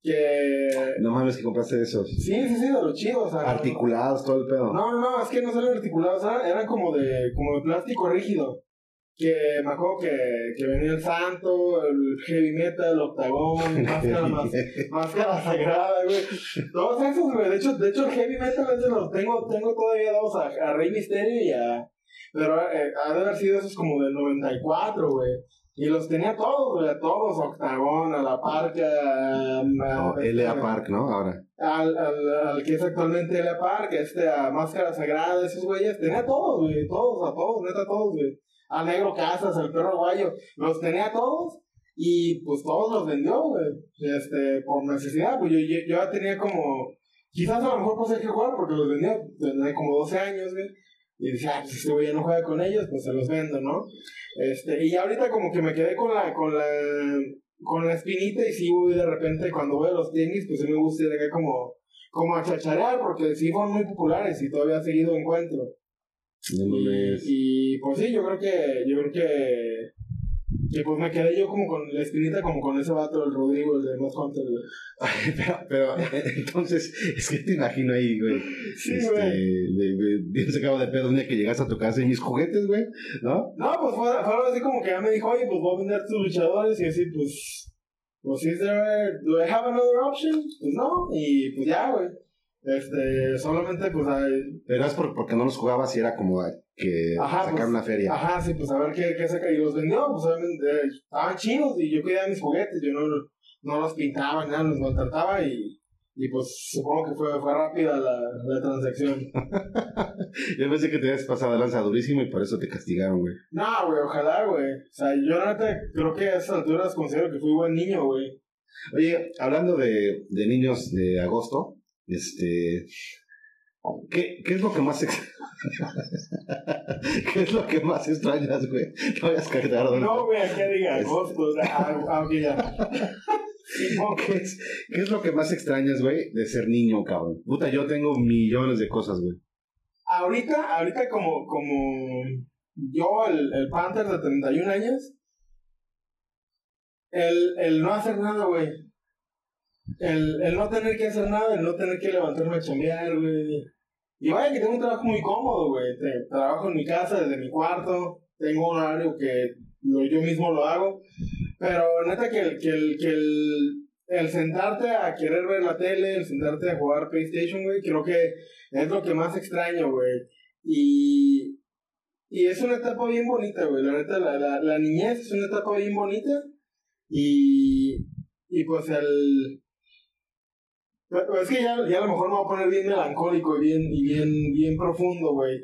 que... No mames que compraste esos. Sí, sí, sí, de los chidos, o sea... Articulados, todo el pedo. No, no, no, es que no salen articulados, eran, eran como de como de plástico rígido. Que me acuerdo que, que venía el santo, el heavy metal, el octagón, máscara, más, máscara sagrada, güey. Todos esos, güey. De hecho, de hecho, el heavy metal es de los tengo, tengo todavía dos, a, a Rey Misterio y a. Pero eh, ha de haber sido esos como del 94, güey. Y los tenía todos, güey, a todos, Octagón, a la Parca, a, No, L.A. Park, ¿no? Ahora. al, al, al que es actualmente Elia Park, este, a Máscara Sagrada, esos güeyes, tenía todos, güey, todos, a todos, neta, todos, güey. A Negro Casas, al perro guayo, los tenía todos y pues todos los vendió, güey, este, por necesidad, pues yo, yo, yo ya tenía como, quizás a lo mejor hay que jugar porque los vendió, tenía como 12 años, güey. y dice, ah, pues este güey ya no juega con ellos, pues se los vendo, ¿no? Este, y ahorita como que me quedé con la, con la, con la espinita y sí voy de repente cuando voy a los tenis, pues sí me gusta ir acá como, como a chacharear, porque sí fueron muy populares y todavía seguido encuentro. Y, y pues sí, yo creo que, yo creo que y pues me quedé yo como con la espinita, como con ese vato del Rodrigo, el de Most Hunter, pero, pero, entonces, es que te imagino ahí, güey. Sí, este, güey. bien sacado de pedo un día que llegaste a tu casa y mis juguetes, güey, ¿no? No, pues fue, fue algo así como que ya me dijo, oye, pues voy a vender tus luchadores y así, pues. Pues, is there, do I have another option? Pues no, y pues ya, güey. Este, solamente pues hay... Pero es porque no los jugabas y era como que ajá, sacar pues, una feria. Ajá, sí, pues a ver qué, qué saca. Y los vendió, pues obviamente estaban chinos y yo quería mis juguetes, yo no, no los pintaba, nada, los maltrataba y, y pues supongo que fue, fue rápida la, la transacción. yo pensé que te habías pasado lanza durísimo y por eso te castigaron, güey. No, güey, ojalá, güey. O sea, yo la neta creo que a esas alturas considero que fui buen niño, güey. Oye, hablando de, de niños de agosto, este. ¿Qué, ¿Qué es lo que más ¿Qué es lo que más extrañas, güey? No a cargar, No, güey, que diga agosto, aunque ya. ¿Qué es, ¿Qué es lo que más extrañas, güey, de ser niño, cabrón? Puta, yo tengo millones de cosas, güey. Ahorita, ahorita como, como yo, el, el Panther de 31 años, el, el no hacer nada, güey. El, el no tener que hacer nada, el no tener que levantarme a chambear, güey. Y vaya que tengo un trabajo muy cómodo, güey. Trabajo en mi casa, desde mi cuarto. Tengo un horario que yo mismo lo hago. Pero neta que el, que el, que el, sentarte a querer ver la tele, el sentarte a jugar PlayStation, güey, creo que es lo que más extraño, güey. Y, y es una etapa bien bonita, güey. La neta, la, la, la niñez es una etapa bien bonita. Y, y pues el, es que ya, ya a lo mejor me voy a poner bien melancólico y bien, y bien, bien profundo, güey.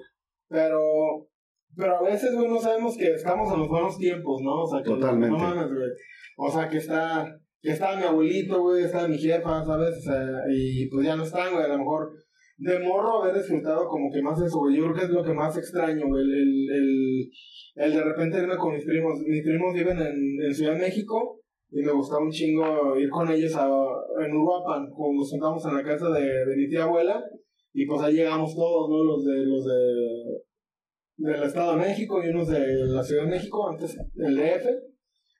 Pero, pero a veces, güey, no sabemos que estamos en los buenos tiempos, ¿no? O sea, que Totalmente. no mames, güey. O sea, que está, que está mi abuelito, güey, está mi jefa, ¿sabes? O sea, y pues ya no están, güey. A lo mejor de morro haber disfrutado como que más eso, güey. Yo creo que es lo que más extraño, güey. El, el, el, el de repente irme con mis primos. Mis primos viven en, en Ciudad de México y me gustaba un chingo ir con ellos a, en Uruapan, como nos sentamos en la casa de, de mi tía abuela, y pues ahí llegamos todos, ¿no? Los de, los de, del Estado de México y unos de la Ciudad de México, antes el DF.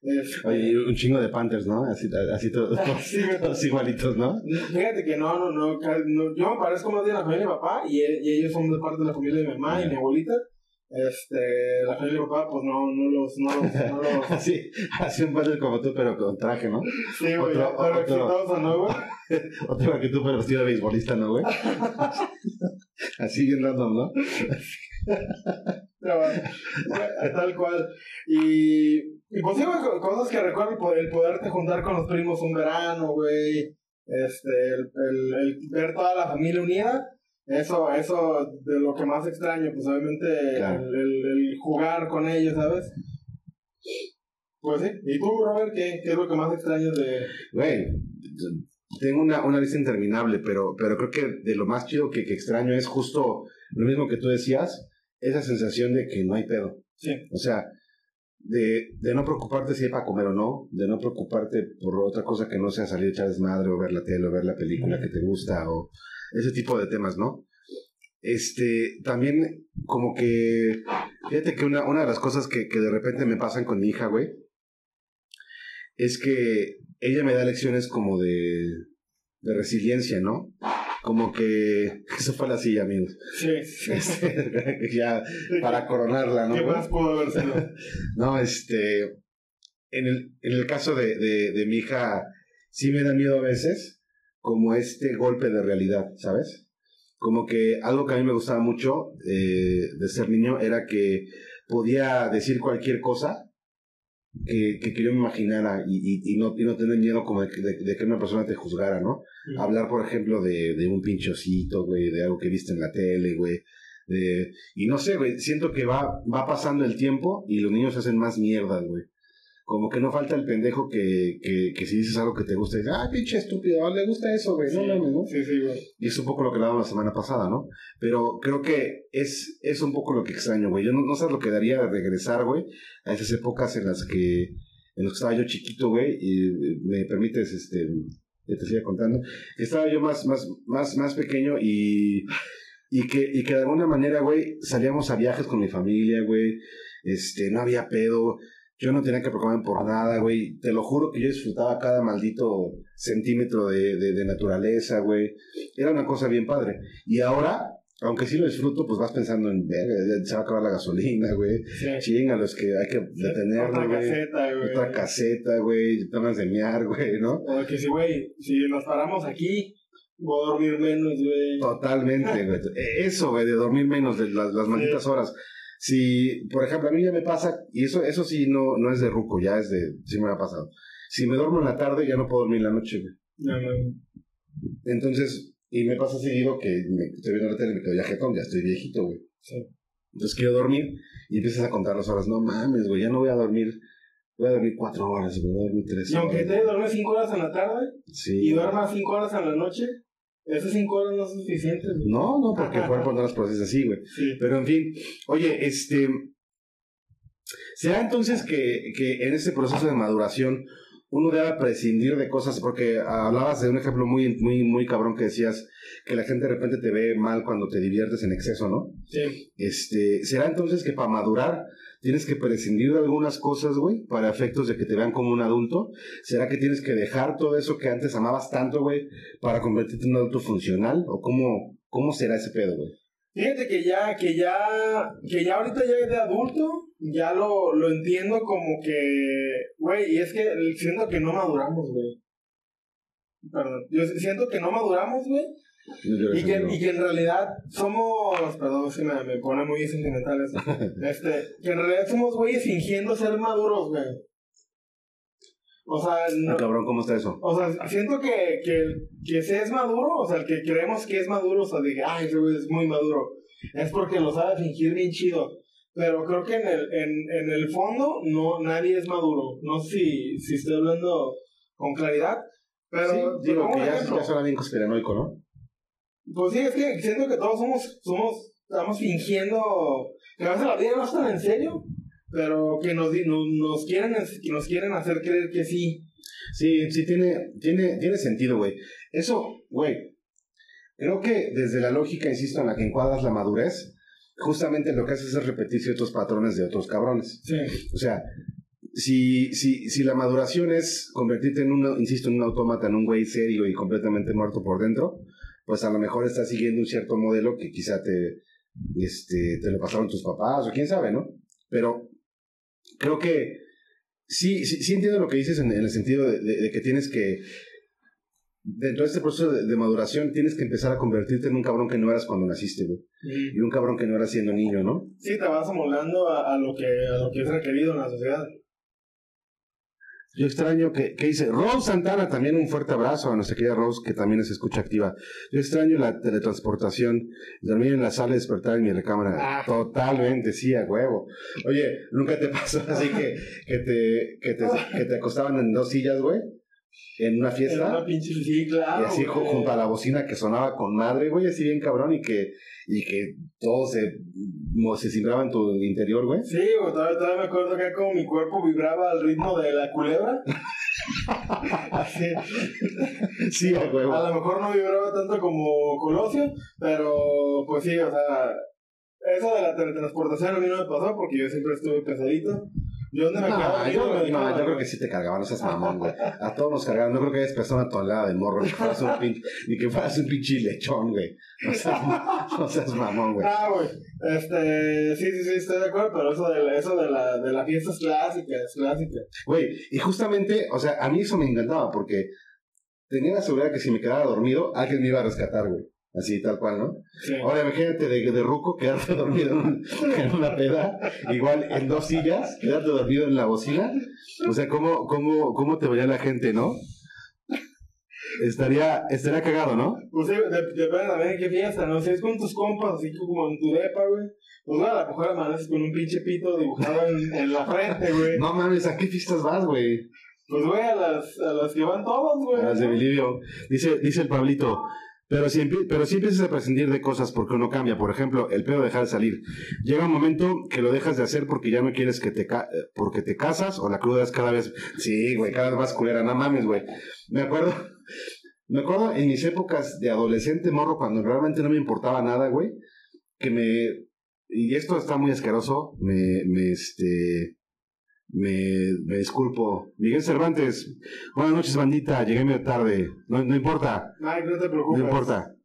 Este, Oye, un chingo de Panthers, ¿no? Así, así todos, todos igualitos, ¿no? Fíjate que no, no, no, yo me parezco más de la familia de mi papá y, y ellos son de parte de la familia de mi mamá y mi abuelita. Este, la familia papá, pues no, no los, no los, no los... así, así un padre como tú, pero con traje, ¿no? Sí, güey, otro, pero exitoso, ¿no, güey? otro que tú, pero vestido de beisbolista, ¿no, güey? así bien random, ¿no? tal cual. Y, y pues sí, güey, cosas que recuerdo, el poderte juntar con los primos un verano, güey, este, el, el, el ver toda la familia unida eso, eso de lo que más extraño, pues obviamente el, el, jugar con ellos, ¿sabes? Pues sí. ¿Y tú, Robert, qué, qué es lo que más extrañas de...? Güey, tengo una, una lista interminable, pero, pero creo que de lo más chido que, que extraño es justo lo mismo que tú decías, esa sensación de que no hay pedo. Sí. O sea, de, de no preocuparte si hay para comer o no, de no preocuparte por otra cosa que no sea salir a echar desmadre o ver la tele o ver la película que te gusta o ese tipo de temas, ¿no? Este, también como que, fíjate que una, una de las cosas que, que de repente me pasan con mi hija, güey, es que ella me da lecciones como de, de resiliencia, ¿no? Como que eso fue la silla, amigos. Sí. Este, ya para coronarla, ¿no? ¿Qué más pudo haber sido? no, este, en el, en el caso de, de, de mi hija, sí me da miedo a veces, como este golpe de realidad, ¿sabes? Como que algo que a mí me gustaba mucho eh, de ser niño era que podía decir cualquier cosa que, que, yo me imaginara y, y, no, y no tener miedo como de, que una persona te juzgara, ¿no? Hablar, por ejemplo, de, de un pinchocito, güey, de algo que viste en la tele, güey. y no sé, güey, siento que va, va pasando el tiempo y los niños hacen más mierda, güey como que no falta el pendejo que, que, que si dices algo que te gusta, dice, ah, pinche estúpido, le gusta eso, güey, no mames, ¿no? Sí, sí, güey. Y es un poco lo que hablábamos la semana pasada, ¿no? Pero creo que es, es un poco lo que extraño, güey. Yo no, no sé lo que daría de regresar, güey, a esas épocas en las que, en las que estaba yo chiquito, güey, y eh, me permites, este, que te siga contando. Estaba yo más, más, más, más pequeño y, y que, y que de alguna manera, güey, salíamos a viajes con mi familia, güey, este, no había pedo. Yo no tenía que preocuparme por nada, güey. Te lo juro que yo disfrutaba cada maldito centímetro de, de, de naturaleza, güey. Era una cosa bien padre. Y ahora, aunque sí lo disfruto, pues vas pensando en, ya se va a acabar la gasolina, güey. Sí. Chinga, los que hay que detenerlo, Otra güey. caseta, güey. Otra caseta, güey. Tomas de mear, güey, ¿no? O que si, güey, si nos paramos aquí, voy a dormir menos, güey. Totalmente, güey. E- Eso, güey, de dormir menos de las, las malditas horas. Si, por ejemplo, a mí ya me pasa, y eso, eso sí no, no es de ruco, ya es de, sí me ha pasado. Si me duermo en la tarde, ya no puedo dormir en la noche, güey. No, no. Entonces, y me pasa seguido que me estoy viendo la tele y me quedo ya jetón, ya estoy viejito, güey. Sí. Entonces quiero dormir y empiezas a contar las horas. No mames, güey, ya no voy a dormir. Voy a dormir cuatro horas, voy a dormir tres Y aunque horas. te duermes 5 horas en la tarde Sí. y duermas 5 horas en la noche, esas 5 horas no son suficientes, güey. No, no, porque el cuerpo no las procesa así, güey. Sí. Pero en fin, oye, este. ¿Será entonces que, que en ese proceso de maduración uno debe prescindir de cosas? Porque hablabas de un ejemplo muy, muy, muy cabrón que decías que la gente de repente te ve mal cuando te diviertes en exceso, ¿no? Sí. Este, ¿Será entonces que para madurar tienes que prescindir de algunas cosas, güey, para efectos de que te vean como un adulto? ¿Será que tienes que dejar todo eso que antes amabas tanto, güey, para convertirte en un adulto funcional? ¿O cómo, cómo será ese pedo, güey? Fíjate que ya, que ya, que ya ahorita ya de adulto, ya lo, lo entiendo como que, güey, y es que siento que no maduramos, güey. Perdón, yo siento que no maduramos, güey, y que, y que en realidad somos, perdón, que me, me pone muy sentimental eso, este, que en realidad somos güeyes fingiendo ser maduros, güey. O sea, Ah, no, cabrón, ¿cómo está eso? o sea, siento que, que, que se es maduro, o sea, el que creemos que es maduro, o sea, de ay, ese güey es muy maduro, es porque lo sabe fingir bien chido. Pero creo que en el, en, en el fondo no, nadie es maduro. No sé si, si estoy hablando con claridad, pero sí, digo que ya, ya suena bien conspiranoico, ¿no? Pues sí, es que siento que todos somos, somos, estamos fingiendo, que a veces la vida no es tan en serio, pero que nos, nos, nos quieren, que nos quieren hacer creer que sí. Sí, sí, tiene, tiene, tiene sentido, güey. Eso, güey, creo que desde la lógica, insisto, en la que encuadras la madurez, justamente lo que haces es repetir ciertos patrones de otros cabrones. Sí. O sea, si, si, si la maduración es convertirte en un, insisto, en un autómata, en un güey serio y completamente muerto por dentro, pues a lo mejor estás siguiendo un cierto modelo que quizá te, este, te lo pasaron tus papás o quién sabe, ¿no? Pero creo que sí, sí, sí entiendo lo que dices en, en el sentido de, de- de que tienes que, dentro de este proceso de, de maduración, tienes que empezar a convertirte en un cabrón que no eras cuando naciste, güey. Y un cabrón que no eras siendo niño, ¿no? Sí, te vas amoldando a, a lo que, a lo que es requerido en la sociedad. Yo extraño que, que dice Rose Santana, también un fuerte abrazo a nuestra querida Rose, que también es escucha activa. Yo extraño la teletransportación, dormir en la sala y despertar en mi recámara. Ah. Totalmente, sí, a huevo. Oye, ¿nunca te pasó así que, que, te, que, te, que te acostaban en dos sillas, güey? En una Era fiesta. una pinche, sí, claro. y así güey. junto a la bocina que sonaba con madre, güey, así bien cabrón, y que, y que todo se, se cimbraba en tu interior, güey. Sí, güey, todavía, todavía me acuerdo que como mi cuerpo vibraba al ritmo de la culebra. Así. Sí. A lo mejor no vibraba tanto como Colosio, pero pues sí, o sea, eso de la teletransportación a mí no me pasó porque yo siempre estuve pesadito. Yo donde me No, yo, no, dejaba, yo creo que sí te cargaban, no seas mamón, güey. A todos nos cargaban. No creo que hayas pesado una tonelada de morro, ni que fueras un pinche, ni que fueras un pinche lechón, güey. No seas, no seas mamón, güey. Ah, güey. Este, sí, sí, sí, estoy de acuerdo, pero eso de la, eso de la, de las fiestas clásicas, clásicas. Güey, y justamente, o sea, a mí eso me encantaba porque tenía la seguridad que si me quedaba dormido, alguien me iba a rescatar, güey. Así, tal cual, ¿no? Sí. Ahora imagínate de, de ruco quedarte dormido en, un- en una peda, igual en dos sillas, quedarte dormido en la bocina. O sea, ¿cómo, cómo, cómo te vería la gente, no? Estaría, estaría cagado, ¿no? Pues depende también de qué fiesta, ¿no? Si es con tus compas, así como en tu depa, güey. Pues bueno, a lo mejor amaneces con un pinche pito dibujado en, en la frente, güey. No mames, ¿a qué fiestas vas, güey? Pues güey, a las, a las que van todos, güey. A las de Bilibio. Dice, dice el Pablito. Pero si, pero si empiezas a prescindir de cosas porque uno cambia, por ejemplo, el pedo de dejar de salir. Llega un momento que lo dejas de hacer porque ya no quieres que te ca- eh, porque te casas o la cruda es cada vez, sí, güey, cada vez más culera, no mames, güey. Me acuerdo, me acuerdo en mis épocas de adolescente morro cuando realmente no me importaba nada, güey, que me, y esto está muy asqueroso, me, me, este, me, me disculpo. Miguel Cervantes, buenas noches, bandita, llegué medio tarde, no, no importa. Ay, no te No preocupes. importa.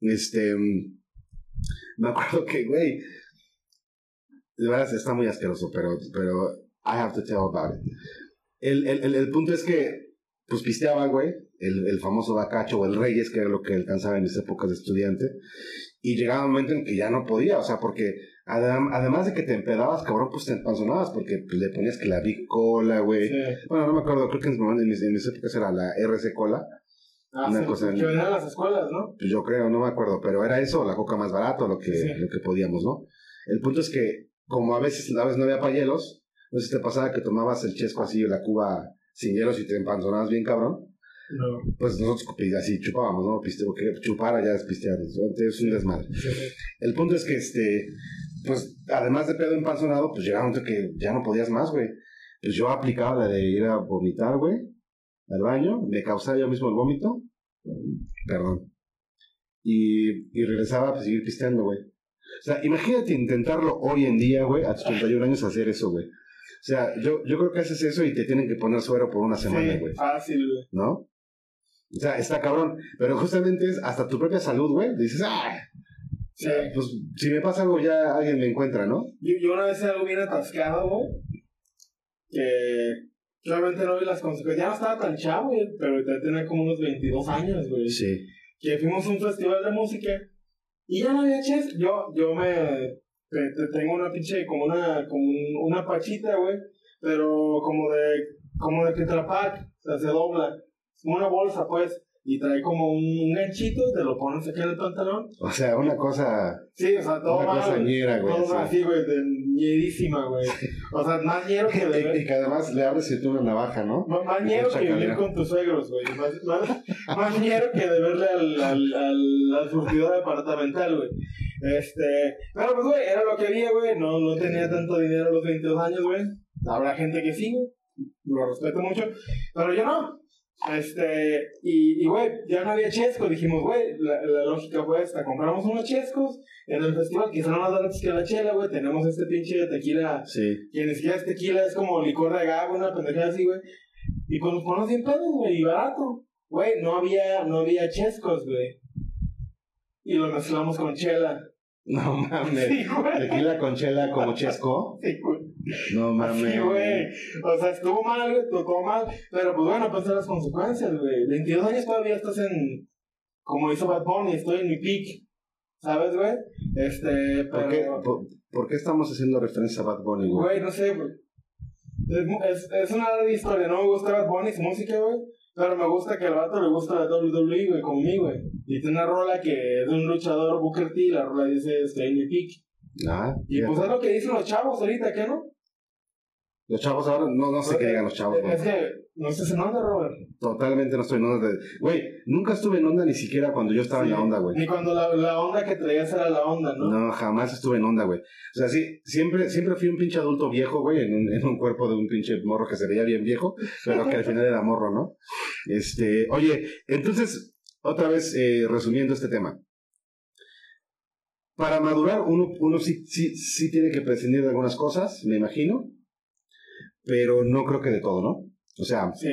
Este. mm, Me acuerdo que, güey. De verdad está muy asqueroso, pero, pero I have to tell about it. El, el, el, el punto es que, pues pisteaba, güey, el, el famoso bacacho o el reyes, que era lo que alcanzaba en mis épocas de estudiante. Y llegaba un momento en que ya no podía, o sea, porque además de que te empedabas, cabrón, pues te empanzonabas, porque pues, le ponías que la Big Cola, güey. Sí. Bueno, no me acuerdo, creo que en, en mis, en mis épocas era la RC Cola. Ah, Una sí, cosa- que a las escuelas, ¿no? Pues yo creo, no me acuerdo, pero era eso, la coca más barato, lo que, Sí. lo que podíamos, ¿no? El punto es que, como a veces, a veces no había pahielos, no sé si te pasaba que tomabas el chesco así, o la cuba sin hielos y te empanzonabas bien cabrón, No. pues nosotros pues, así chupábamos, ¿no? Piste, porque chupar ya es pistear, es un desmadre. El punto es que, este, pues, además de pedo empanzonado, pues llegaba un momento que ya no podías más, güey. Pues yo aplicaba la de ir a vomitar, güey, al baño, me causaba yo mismo el vómito, perdón, y, y regresaba a seguir pisteando, güey. O sea, imagínate intentarlo hoy en día, güey, a tus 31 años hacer eso, güey. O sea, yo, yo creo que haces eso y te tienen que poner suero por una semana, Sí, güey. fácil, güey. ¿No? O sea, está cabrón. Pero justamente es hasta tu propia salud, güey. Dices, ah, Sí. pues si me pasa algo ya alguien me encuentra, ¿no? Yo, yo una vez algo bien atascado, güey. Que obviamente no vi las consecuencias. Ya no estaba tan chavo, güey, pero ya tenía como unos 22 años, güey. Sí. Que fuimos a un festival de música y ya no había ches. Yo, yo me. te- te- tengo una pinche, como una, como un- una pachita, güey. Pero como de, como de Tetrapac, o sea, se dobla. Como una bolsa, pues. Y trae como un, un ganchito, te lo pones aquí en el pantalón. O sea, una cosa, Sí, o sea, todo una cosa ñera, güey. Todo sí. así, güey, de ñerísima, güey. O sea, más ñero que de Y, y que además le abres y tú una navaja, ¿no? más, más ñero que vivir con tus suegros, güey. Más, más, más ñero que de verle al, al, al, al surtidor departamental, güey. Este, pero pues, güey, era lo que había, güey. No, no tenía tanto dinero a los 22 años, güey. Habrá gente que sí, güey. Lo respeto mucho. Pero yo no. Este, y, y, güey, ya no había chescos. Dijimos, güey, la, la lógica fue esta. Compramos unos chescos en el festival, quizá no más baratos que la chela, güey. Tenemos este pinche tequila Sí. que ni siquiera es tequila, es como licor de agave, una pendejada así, güey. Y pues nos ponemos 100 pesos, güey, y barato. Güey, no había, no había chescos, güey. Y lo mezclamos con chela. No mames. Sí. Tequila con chela como chesco. Sí, güey. No mames. Sí, güey. O sea, estuvo mal, güey, tocó mal. Pero pues bueno, pues las consecuencias, güey. 22 años todavía estás en. Como hizo Bad Bunny, estoy en mi peak. ¿Sabes, güey? Este, ¿Por qué, pero. por, por qué estamos haciendo referencia a Bad Bunny, güey? Güey, no sé, güey. Es, es, una larga historia. No me gusta Bad Bunny, su música, güey. Pero me gusta que al vato le gusta la WWE, güey, mí, güey. Y tiene una rola que es de un luchador Booker T. La rola dice Stay in your peak. Ah, Y pues es lo que dicen los chavos ahorita, ¿qué no? Los chavos ahora, no, no sé qué digan los chavos. Es que no estás en onda, Robert. Totalmente no estoy en onda. Güey, nunca estuve en onda ni siquiera cuando yo estaba en la onda, güey. Ni cuando la, la onda que traías era la onda, ¿no? No, jamás estuve en onda, güey. O sea, sí, siempre, siempre fui un pinche adulto viejo, güey, en un, en un cuerpo de un pinche morro que se veía bien viejo, pero que al final era morro, ¿no? Este, oye, entonces, otra vez, eh, resumiendo este tema. Para madurar, uno, uno sí, sí, sí tiene que prescindir de algunas cosas, me imagino, pero no creo que de todo, ¿no? O sea, Sí.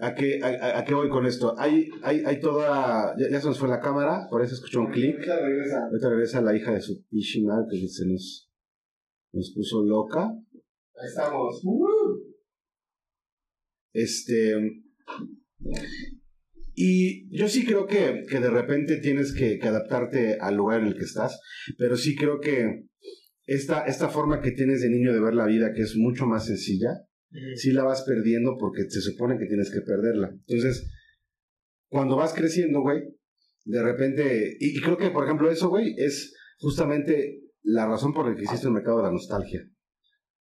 ¿A qué, a, qué voy con esto? Hay, hay, hay toda. Ya, ya se nos fue la cámara, por eso escuchó un clic. Ahorita regresa. Ahorita regresa la hija de su Ishima, que se nos, nos puso loca. Ahí estamos. Uh. Este. Y yo sí creo que, que de repente tienes que, que adaptarte al lugar en el que estás, pero sí creo que esta, esta forma que tienes de niño de ver la vida, que es mucho más sencilla, sí la vas perdiendo porque se supone que tienes que perderla. Entonces, cuando vas creciendo, güey, de repente, y, creo que, por ejemplo, eso, güey, es justamente la razón por la que existe el mercado de la nostalgia.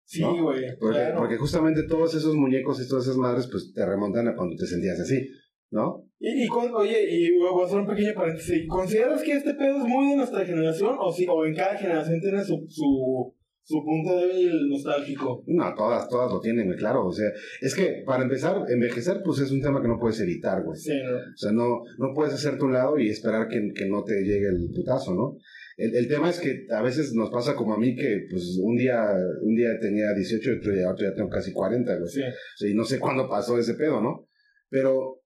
Sí, güey. Porque, justamente todos esos muñecos y todas esas madres, pues te remontan a cuando te sentías así, ¿no? Y, y oye, y voy a hacer un pequeño paréntesis. ¿Consideras que este pedo es muy de nuestra generación o, sí, o en cada generación tiene su, su, su punto débil nostálgico? No, todas, todas lo tienen, claro. O sea, es que para empezar, envejecer, pues es un tema que no puedes evitar, güey. Sí, ¿no? O sea, no, no puedes hacer tu lado y esperar que, que no te llegue el putazo, ¿no? El, el, tema es que a veces nos pasa como a mí que pues un día un día tenía 18 y otro día, otro tengo casi 40, güey. Sí. O sea, y no sé cuándo pasó ese pedo, ¿no? Pero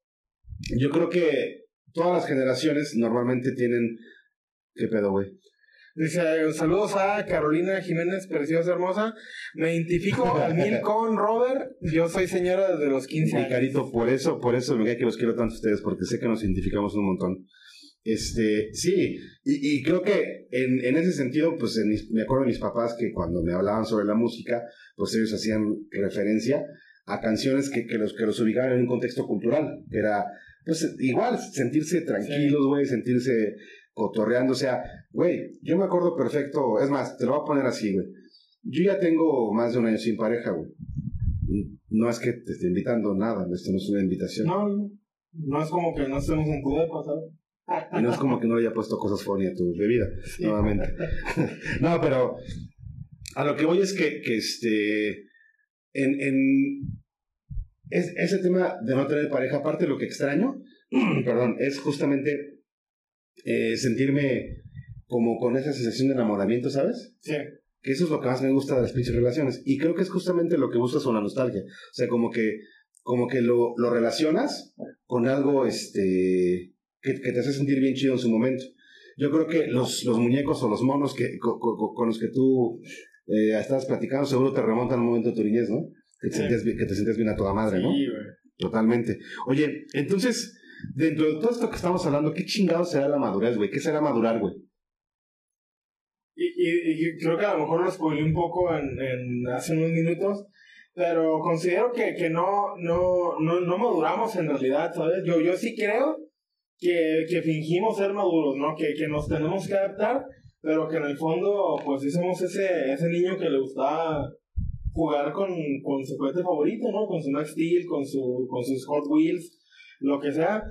yo creo que todas las generaciones normalmente tienen... ¿Qué pedo, güey? Dice, saludos a Carolina Jiménez, preciosa, hermosa. Me identifico al mil con Robert. Yo soy señora desde los 15 años. Mi carito, por eso, por eso me que los quiero tanto a ustedes, porque sé que nos identificamos un montón. Este, sí, y, y creo que en, en, ese sentido, pues me acuerdo de mis papás que cuando me hablaban sobre la música, pues ellos hacían referencia a canciones que, que, los, que los ubicaban en un contexto cultural. Era, pues igual, sentirse tranquilos, güey, sentirse cotorreando. O sea, güey, yo me acuerdo perfecto, es más, te lo voy a poner así, güey. Yo ya tengo más de un año sin pareja, güey. No es que te esté invitando nada, esto no es una invitación. No, no, no es como que no estemos en tu ¿sabes? Y no es como que no haya puesto cosas funny a tu bebida, nuevamente. no, pero a lo que voy es que, que este, en, en es, ese tema de no tener pareja, aparte lo que extraño, perdón, es justamente eh, sentirme como con esa sensación de enamoramiento, ¿sabes? Sí. Que eso es lo que más me gusta de las pinches relaciones. Y creo que es justamente lo que buscas con la nostalgia. O sea, como que, como que lo, lo relacionas con algo, este, que, te hace sentir bien chido en su momento. Yo creo que los, los muñecos o los monos que, con, los que tú eh, estás platicando seguro te remontan a un momento de tu niñez, ¿no? Que te, sientes, que te sientes bien a toda madre, ¿no? Sí, güey. Totalmente. Oye, entonces, dentro de todo esto que estamos hablando, ¿qué chingado será la madurez, güey? ¿Qué será madurar, güey? Y, y, creo que a lo mejor lo spoilé un poco en, en hace unos minutos, pero considero que, que no, no, no, no maduramos en realidad, ¿sabes? Yo, yo sí creo que, que fingimos ser maduros, ¿no? Que, que nos tenemos que adaptar, pero que en el fondo, pues sí somos ese, ese niño que le gustaba jugar con, con su juguete favorito, ¿no? Con su Max Steel, con, su, con sus Hot Wheels, lo que sea.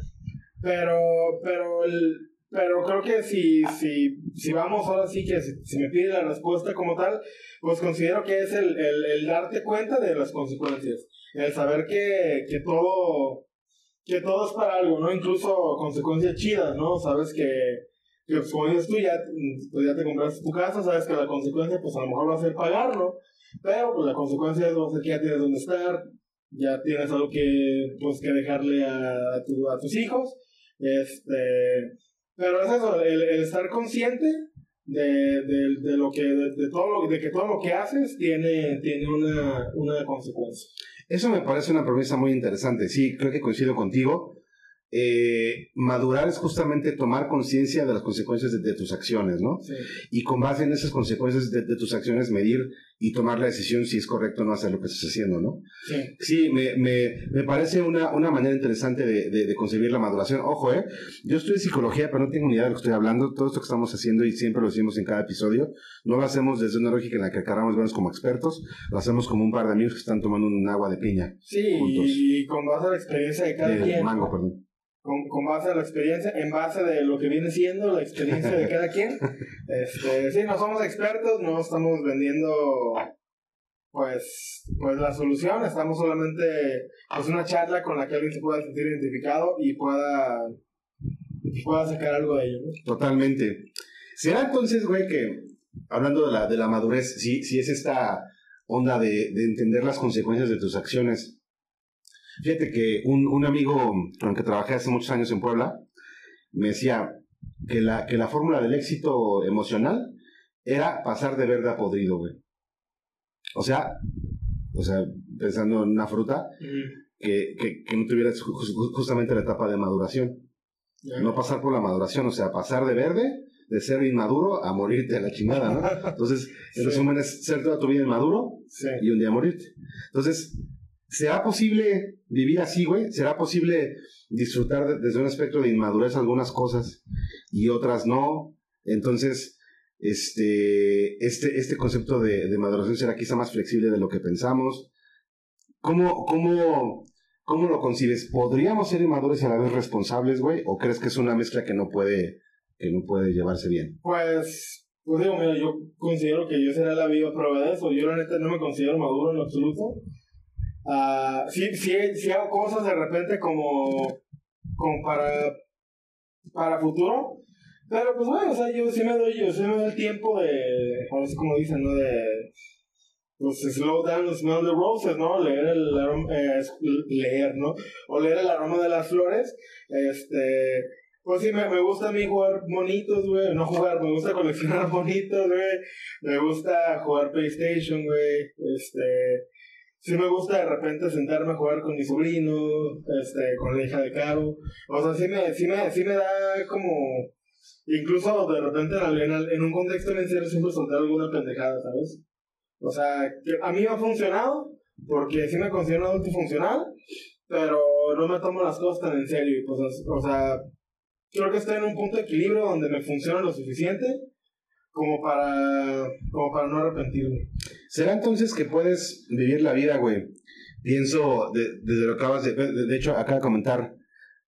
Pero, pero, el, pero creo que si, si, si vamos ahora sí que si, me pide la respuesta como tal, pues considero que es el, el, el darte cuenta de las consecuencias. El saber que, que todo que todo es para algo, ¿no? Incluso consecuencias chidas, ¿no? Sabes que, que pues, como dices tú, ya, pues, ya te compraste tu casa, sabes que la consecuencia, pues a lo mejor va a ser pagarlo, pero pues la consecuencia es que ya tienes donde estar, ya tienes algo que, pues, que dejarle a, tu, a tus hijos, este, pero es eso, el, el estar consciente de, de, de, lo que de, todo lo, de que todo lo que haces tiene, tiene una, una consecuencia. Eso me parece una premisa muy interesante. Sí, creo que coincido contigo. Eh, madurar es justamente tomar conciencia de las consecuencias de, tus acciones, ¿no? Sí. Y con base en esas consecuencias de, tus acciones medir y tomar la decisión si es correcto o no hacer lo que estás haciendo, ¿no? Sí. Sí, me, me, me parece una, una manera interesante de, de, concebir la maduración. Ojo, ¿eh? Yo estudio psicología, pero no tengo ni idea de lo que estoy hablando. Todo esto que estamos haciendo y siempre lo decimos en cada episodio, no lo hacemos desde una lógica en la que queramos vernos como expertos, lo hacemos como un par de amigos que están tomando un agua de piña. Sí, y con base a la experiencia de cada quien. mango, perdón con, con, base a la experiencia, en base de lo que viene siendo la experiencia de cada quien. Este, sí, no somos expertos, no estamos vendiendo pues, pues la solución, estamos solamente pues una charla con la que alguien se pueda sentir identificado y pueda, pueda sacar algo de ello. Totalmente. ¿Será entonces, güey, que hablando de la, de la madurez, si, si es esta onda de, de entender las consecuencias de tus acciones, Fíjate que un, un amigo con el que trabajé hace muchos años en Puebla me decía que la, que la fórmula del éxito emocional era pasar de verde a podrido, güey. O sea, o sea, pensando en una fruta, que, que, que, no tuviera justamente la etapa de maduración. No pasar por la maduración, o sea, pasar de verde, de ser inmaduro, a morirte a la chingada, ¿no? Entonces, en resumen, es ser toda tu vida inmaduro y un día morirte. Entonces, ¿será posible vivir así, güey? ¿Será posible disfrutar desde un aspecto de inmadurez algunas cosas y otras no? Entonces, este, este, este concepto de, de maduración será quizá más flexible de lo que pensamos. ¿Cómo, cómo, cómo lo concibes? ¿Podríamos ser inmaduros y a la vez responsables, güey? ¿O crees que es una mezcla que no puede, que no puede llevarse bien? Pues, pues digo, mira, yo considero que yo seré la viva prueba de eso. Yo la neta no me considero maduro en absoluto. Uh, sí, sí, hago cosas de repente como, para, para futuro, pero pues bueno, o sea, yo sí me doy, yo sí me doy el tiempo de, ahora sí como dicen, ¿no? De, pues slow down, smell the roses, ¿no? Leer el aroma, eh, leer, ¿no? O leer el aroma de las flores, este, pues sí, me, me gusta a mí jugar bonitos, güey, no jugar, me gusta coleccionar bonitos, güey, me gusta jugar PlayStation, güey, este, sí me gusta de repente sentarme a jugar con mi sobrino, este, con la hija de Caro, o sea, sí me, sí me, sí me da como Incluso de repente en, en un contexto en serio siempre soltar alguna pendejada, ¿sabes? O sea, que a mí me ha funcionado porque sí me considero adulto funcional, pero no me tomo las cosas tan en serio. Pues, o sea, creo que estoy en un punto de equilibrio donde me funciona lo suficiente como para, como para no arrepentirme. ¿Será entonces que puedes vivir la vida, güey? Pienso, desde lo que acabas de, de, de hecho, acaba de comentar,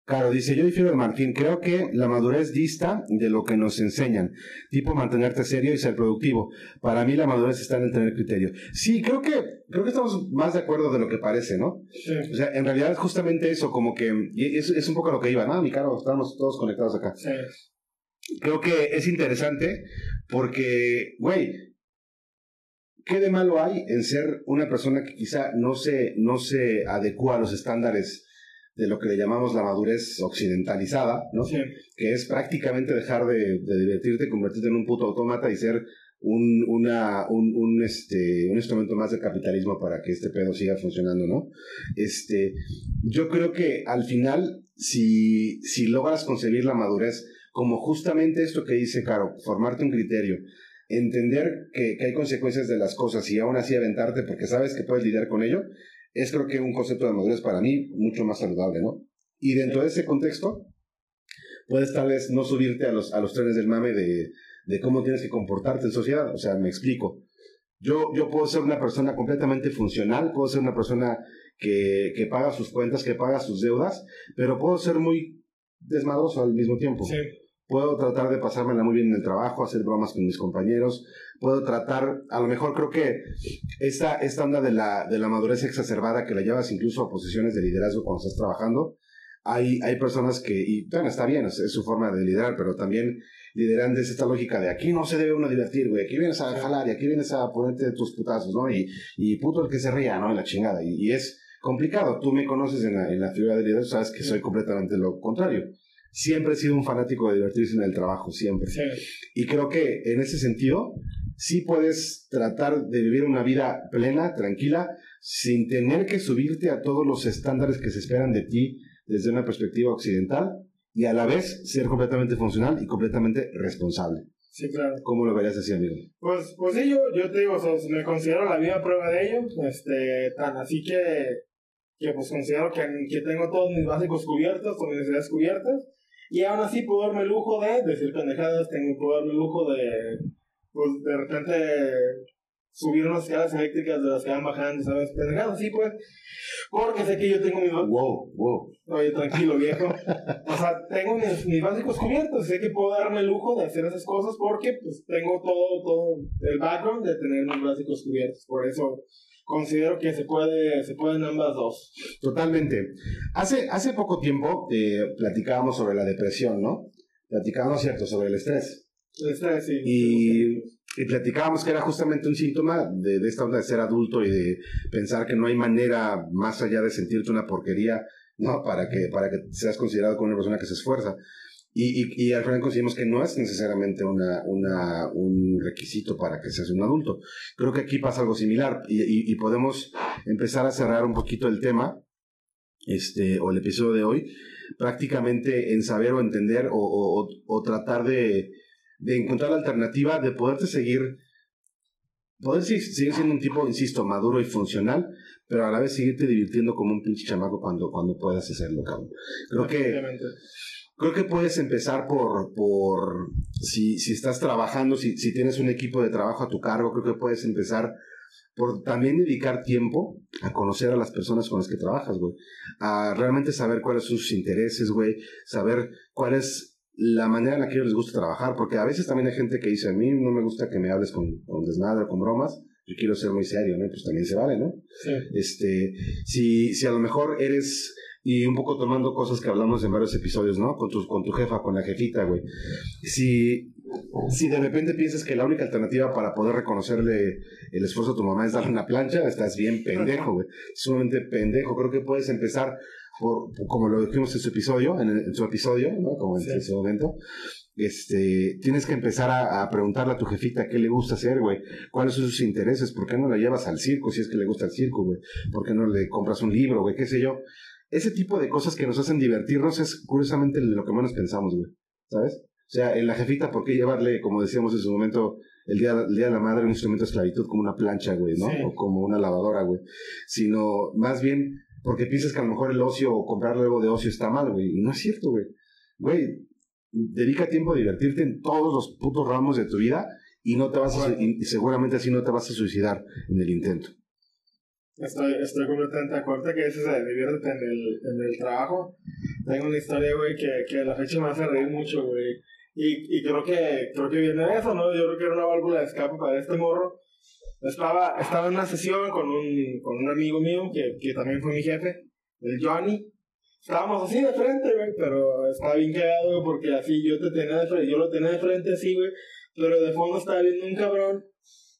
Claro, dice, yo difiero de Martín, creo que la madurez dista de lo que nos enseñan, tipo mantenerte serio y ser productivo. Para mí la madurez está en el tener criterio. Sí, creo que, creo que estamos más de acuerdo de lo que parece, ¿no? Sí. O sea, en realidad es justamente eso, como que, es, es un poco lo que iba, ¿no? Mi caro, estamos todos conectados acá. Sí. Creo que es interesante porque, güey, ¿qué de malo hay en ser una persona que quizá no se, no se adecua a los estándares de lo que le llamamos la madurez occidentalizada, ¿no? Sí. Que es prácticamente dejar de, de, divertirte, convertirte en un puto autómata y ser un, una, un, un, este, un instrumento más del capitalismo para que este pedo siga funcionando, ¿no? Este, yo creo que al final, si, si logras concebir la madurez como justamente esto que dice Caro, formarte un criterio, entender que, que hay consecuencias de las cosas y aún así aventarte porque sabes que puedes lidiar con ello, es creo que un concepto de madurez para mí mucho más saludable, ¿no? Y dentro de ese contexto, puedes tal vez no subirte a los, a los trenes del mame de, de cómo tienes que comportarte en sociedad. O sea, me explico. Yo, yo puedo ser una persona completamente funcional, puedo ser una persona que, que paga sus cuentas, que paga sus deudas, pero puedo ser muy desmadroso al mismo tiempo. Sí. Puedo tratar de pasármela muy bien en el trabajo, hacer bromas con mis compañeros, puedo tratar, a lo mejor creo que esta, esta onda de la, de la madurez exacerbada que la llevas incluso a posiciones de liderazgo cuando estás trabajando, hay, hay personas que, y bueno, está bien, es, su forma de liderar, pero también lideran desde esta lógica de aquí no se debe uno divertir, güey, aquí vienes a jalar y aquí vienes a ponerte tus putazos, ¿no? Y, y puto el que se ría, ¿no? En la chingada. Y, y es complicado. Tú me conoces en la, en la figura de liderazgo, sabes que soy completamente lo contrario. Siempre he sido un fanático de divertirse en el trabajo, siempre. Sí. Y creo que en ese sentido, sí puedes tratar de vivir una vida plena, tranquila, sin tener que subirte a todos los estándares que se esperan de ti desde una perspectiva occidental y a la vez ser completamente funcional y completamente responsable. Sí, claro. ¿Cómo lo verías así, amigo? Pues, pues sí, yo, yo te digo, o sea, me considero la vida prueba de ello, este, tan así que, que pues considero que, que tengo todos mis básicos cubiertos, con mis necesidades cubiertas, y aún así puedo darme el lujo de decir pendejadas, tengo, puedo darme el lujo de pues de repente subir unas escaleras eléctricas de las que van bajando, ¿sabes? Pendejadas así, pues. Porque sé que yo tengo mi... Wow, wow. Oye, tranquilo, viejo. o sea, tengo mis, mis, básicos cubiertos. Sé que puedo darme el lujo de hacer esas cosas porque, pues, tengo todo, todo el background de tener mis básicos cubiertos. Por eso considero que se puede, se pueden ambas dos. Totalmente. Hace, hace poco tiempo eh, platicábamos sobre la depresión, ¿no? Platicábamos, ¿cierto?, sobre el estrés. Y, y, platicábamos que era justamente un síntoma de, de, esta onda de ser adulto y de pensar que no hay manera más allá de sentirte una porquería, ¿no? Para que, para que seas considerado como una persona que se esfuerza. Y, y, al final conseguimos que no es necesariamente una, una, un requisito para que seas un adulto. Creo que aquí pasa algo similar y, podemos empezar a cerrar un poquito el tema, este, o el episodio de hoy, prácticamente en saber o entender o, o, o tratar de, de encontrar la alternativa de poderte seguir, poder seguir siendo un tipo, insisto, maduro y funcional, pero a la vez seguirte divirtiendo como un pinche chamaco cuando, cuando puedas hacerlo, cabrón. Creo que, creo que puedes empezar por, por si, si estás trabajando, si, si tienes un equipo de trabajo a tu cargo, creo que puedes empezar por también dedicar tiempo a conocer a las personas con las que trabajas, güey. A realmente saber cuáles son sus intereses, güey. Saber cuál es la manera en la que ellos les gusta trabajar. Porque a veces también hay gente que dice, a mí no me gusta que me hables con, con desmadre o con bromas. Yo quiero ser muy serio, ¿no? Pues también se vale, ¿no? Sí. Este, si, si a lo mejor eres y un poco tomando cosas que hablamos en varios episodios, ¿no? Con tu, con tu jefa, con la jefita, güey. Si, si de repente piensas que la única alternativa para poder reconocerle el esfuerzo a tu mamá es darle una plancha, estás bien pendejo, güey. Sumamente pendejo. Creo que puedes empezar por, como lo dijimos en su episodio, en, en su episodio, ¿no? Como en Sí. ese momento. Este, tienes que empezar a, a preguntarle a tu jefita qué le gusta hacer, güey. ¿Cuáles son sus intereses? ¿Por qué no la llevas al circo si es que le gusta el circo, güey? ¿Por qué no le compras un libro, güey? ¿Qué sé yo? Ese tipo de cosas que nos hacen divertirnos es curiosamente lo que menos pensamos, güey. ¿Sabes? O sea, en la jefita, ¿por qué llevarle, como decíamos en su momento, el día, el día de la madre, un instrumento de esclavitud como una plancha, güey, ¿no? Sí. O como una lavadora, güey. Sino, más bien, porque piensas que a lo mejor el ocio o comprar algo de ocio está mal, güey. Y no es cierto, güey. Güey, dedica tiempo a divertirte en todos los putos ramos de tu vida y no te vas a, y seguramente así no te vas a suicidar en el intento. Estoy, estoy completamente de acuerdo que eso se divierte en el, en el trabajo. Tengo una historia, güey, que, que a la fecha me hace reír mucho, güey. Y, y creo que creo que viene de eso, ¿no? Yo creo que era una válvula de escape para este morro. Estaba, estaba en una sesión con un, con un amigo mío que, que también fue mi jefe, el Johnny. Estábamos así de frente, güey, pero estaba bien cagado, güey, porque así yo te tenía de frente, yo lo tenía de frente así, güey, pero de fondo estaba viendo un cabrón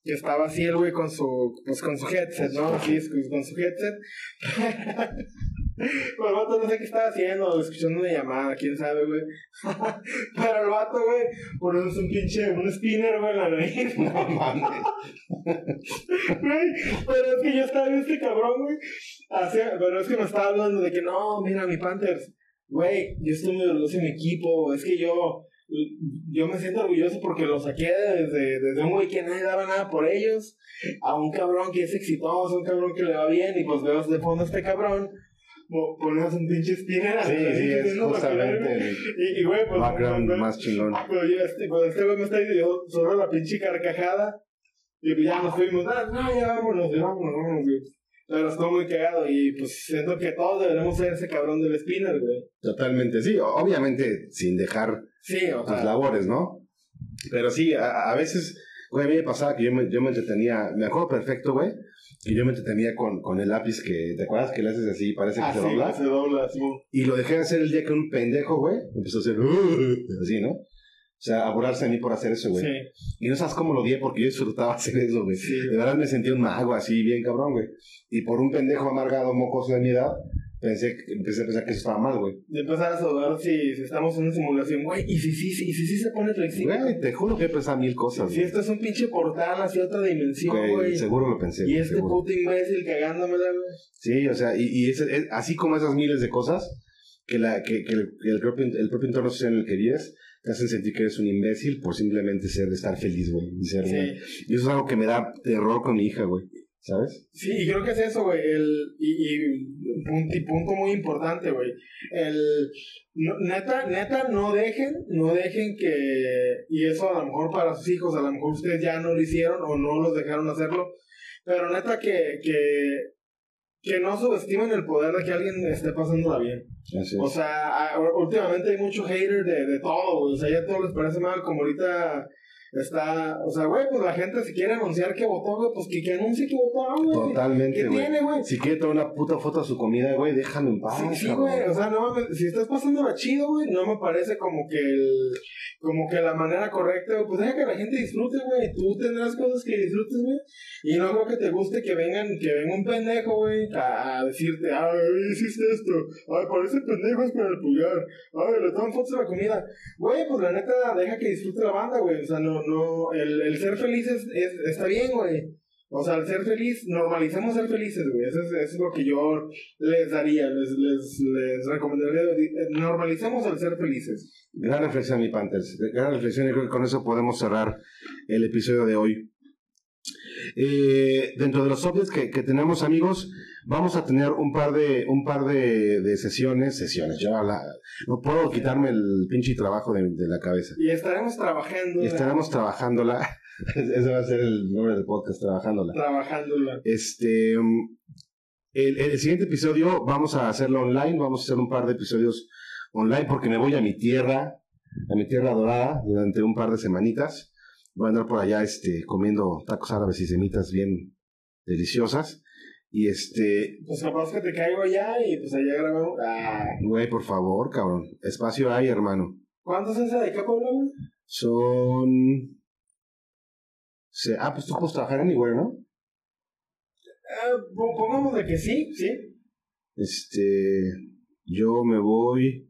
que estaba así el güey con su, pues con su headset, ¿no? Así, con, su headset. Pero el vato no sé qué estaba haciendo, escuchando una llamada, quién sabe, güey. Pero el vato, güey, poniéndose un pinche, un spinner, güey, en la nariz. No mames. Güey, pero es que yo estaba viendo este cabrón, güey. Pero es que me estaba hablando de que no, mira, mi Panthers, güey, yo estoy muy orgulloso de mi equipo. Es que yo, yo me siento orgulloso porque lo saqué desde, desde un güey que nadie daba nada por ellos a un cabrón que es exitoso, un cabrón que le va bien. Y pues veo de fondo a este cabrón. mo- Pones un pinche spinner Sí, sí, es justamente Y, güey, pues. background pues, más chingón. pero yo, este, este güey me está diciendo, solo la pinche carcajada. Y pues ya nos fuimos, ah, no, ya vámonos, ya vámonos, vámonos, güey. Pero estuvo muy cagado y pues siento que todos deberemos ser ese cabrón del spinner, güey. Totalmente, sí, obviamente sin dejar Sí, o tus sea. labores, ¿no? Pero sí, a, a veces, güey, a mí me pasaba que yo me, yo me entretenía, me acuerdo perfecto, güey, que yo me entretenía con, con el lápiz que, ¿te acuerdas que le haces así, parece que Ah, se sí, dobla? se dobla, sí. Y lo dejé de hacer el día que un pendejo, güey, empezó a hacer así, ¿no? O sea, a burlarse de mí por hacer eso, güey. Sí, Y no sabes cómo lo odié porque yo disfrutaba hacer eso, güey. sí. De verdad me sentí un mago así, bien cabrón, güey. Y por un pendejo amargado, mocoso de mi edad, pensé, empecé a pensar que eso estaba mal, güey. De empezar a dudar si, si estamos en una simulación, güey, y si sí, sí, y si sí se pone flexible. Güey, te juro que he pensado mil cosas, Si esto es un pinche portal hacia otra dimensión, Güey, seguro lo pensé. Y este seguro. puto imbécil cagándomela, güey. Sí, o sea, y, y ese- es- así como esas miles de cosas que, la, que, que el, el propio, el propio entorno social en el que vives te hacen sentir que eres un imbécil por simplemente ser, estar feliz, güey. Y, ser, Sí. güey. y eso es algo que me da terror con mi hija, güey. ¿Sabes? Sí, y creo que es eso, güey. El, y, y, punto, punto muy importante, güey. El, no- neta, neta, no dejen, no dejen que, y eso a lo mejor para sus hijos, a lo mejor ustedes ya no lo hicieron o no los dejaron hacerlo, pero neta que, que, que no subestimen el poder de que alguien esté pasándola bien. Así O sea, últimamente hay mucho hater de, de todo, güey. O sea, ya a todos les parece mal, como ahorita está, o sea, güey, pues la gente si quiere anunciar que votó, güey, pues que, que anuncie que votó, güey. Totalmente, ¿Qué güey. tiene, güey? Si quiere tomar una puta foto a su comida, güey, déjalo en paz. Sí, güey, o sea, no mames, si estás pasándola chido, güey, no me parece como que el, como que la manera correcta, pues deja que la gente disfrute, güey, tú tendrás cosas que disfrutes, güey, y no creo que te guste que vengan, que venga un pendejo, güey, a, decirte, ay, hiciste esto, ay, parece pendejo es con el pulgar, ay, le toman fotos a la comida, güey, pues la neta, deja que disfrute la banda, güey, o sea, no, no, el, el ser feliz es, es- está bien, güey, o sea, el ser feliz, normalicemos ser felices, güey. Eso es, eso es lo que yo les daría, les, les, les recomendaría. Normalicemos el ser felices. Gran reflexión, mi Panthers. Gran reflexión y creo que con eso podemos cerrar el episodio de hoy. Eh, dentro de los updates que, que tenemos, amigos, vamos a tener un par de, un par de, de sesiones, sesiones, yo no puedo quitarme el pinche trabajo de, de la cabeza. Y estaremos trabajando. Estaremos trabajándola. Ese va a ser el nombre del podcast, trabajándola. Trabajándola. Este, el, el siguiente episodio vamos a hacerlo online, vamos a hacer un par de episodios online porque me voy a mi tierra, a mi tierra dorada durante un par de semanitas. Voy a andar por allá este, comiendo tacos árabes y semitas bien deliciosas. Y este. Pues capaz que te caigo allá y pues allá grabamos. Ah. Güey, por favor, cabrón. Espacio hay, hermano. ¿Cuántos es de qué pueblo, güey? Ah, pues tú puedes trabajar en igual, ¿no? Eh, pongamos de que sí, sí. Este. Yo me voy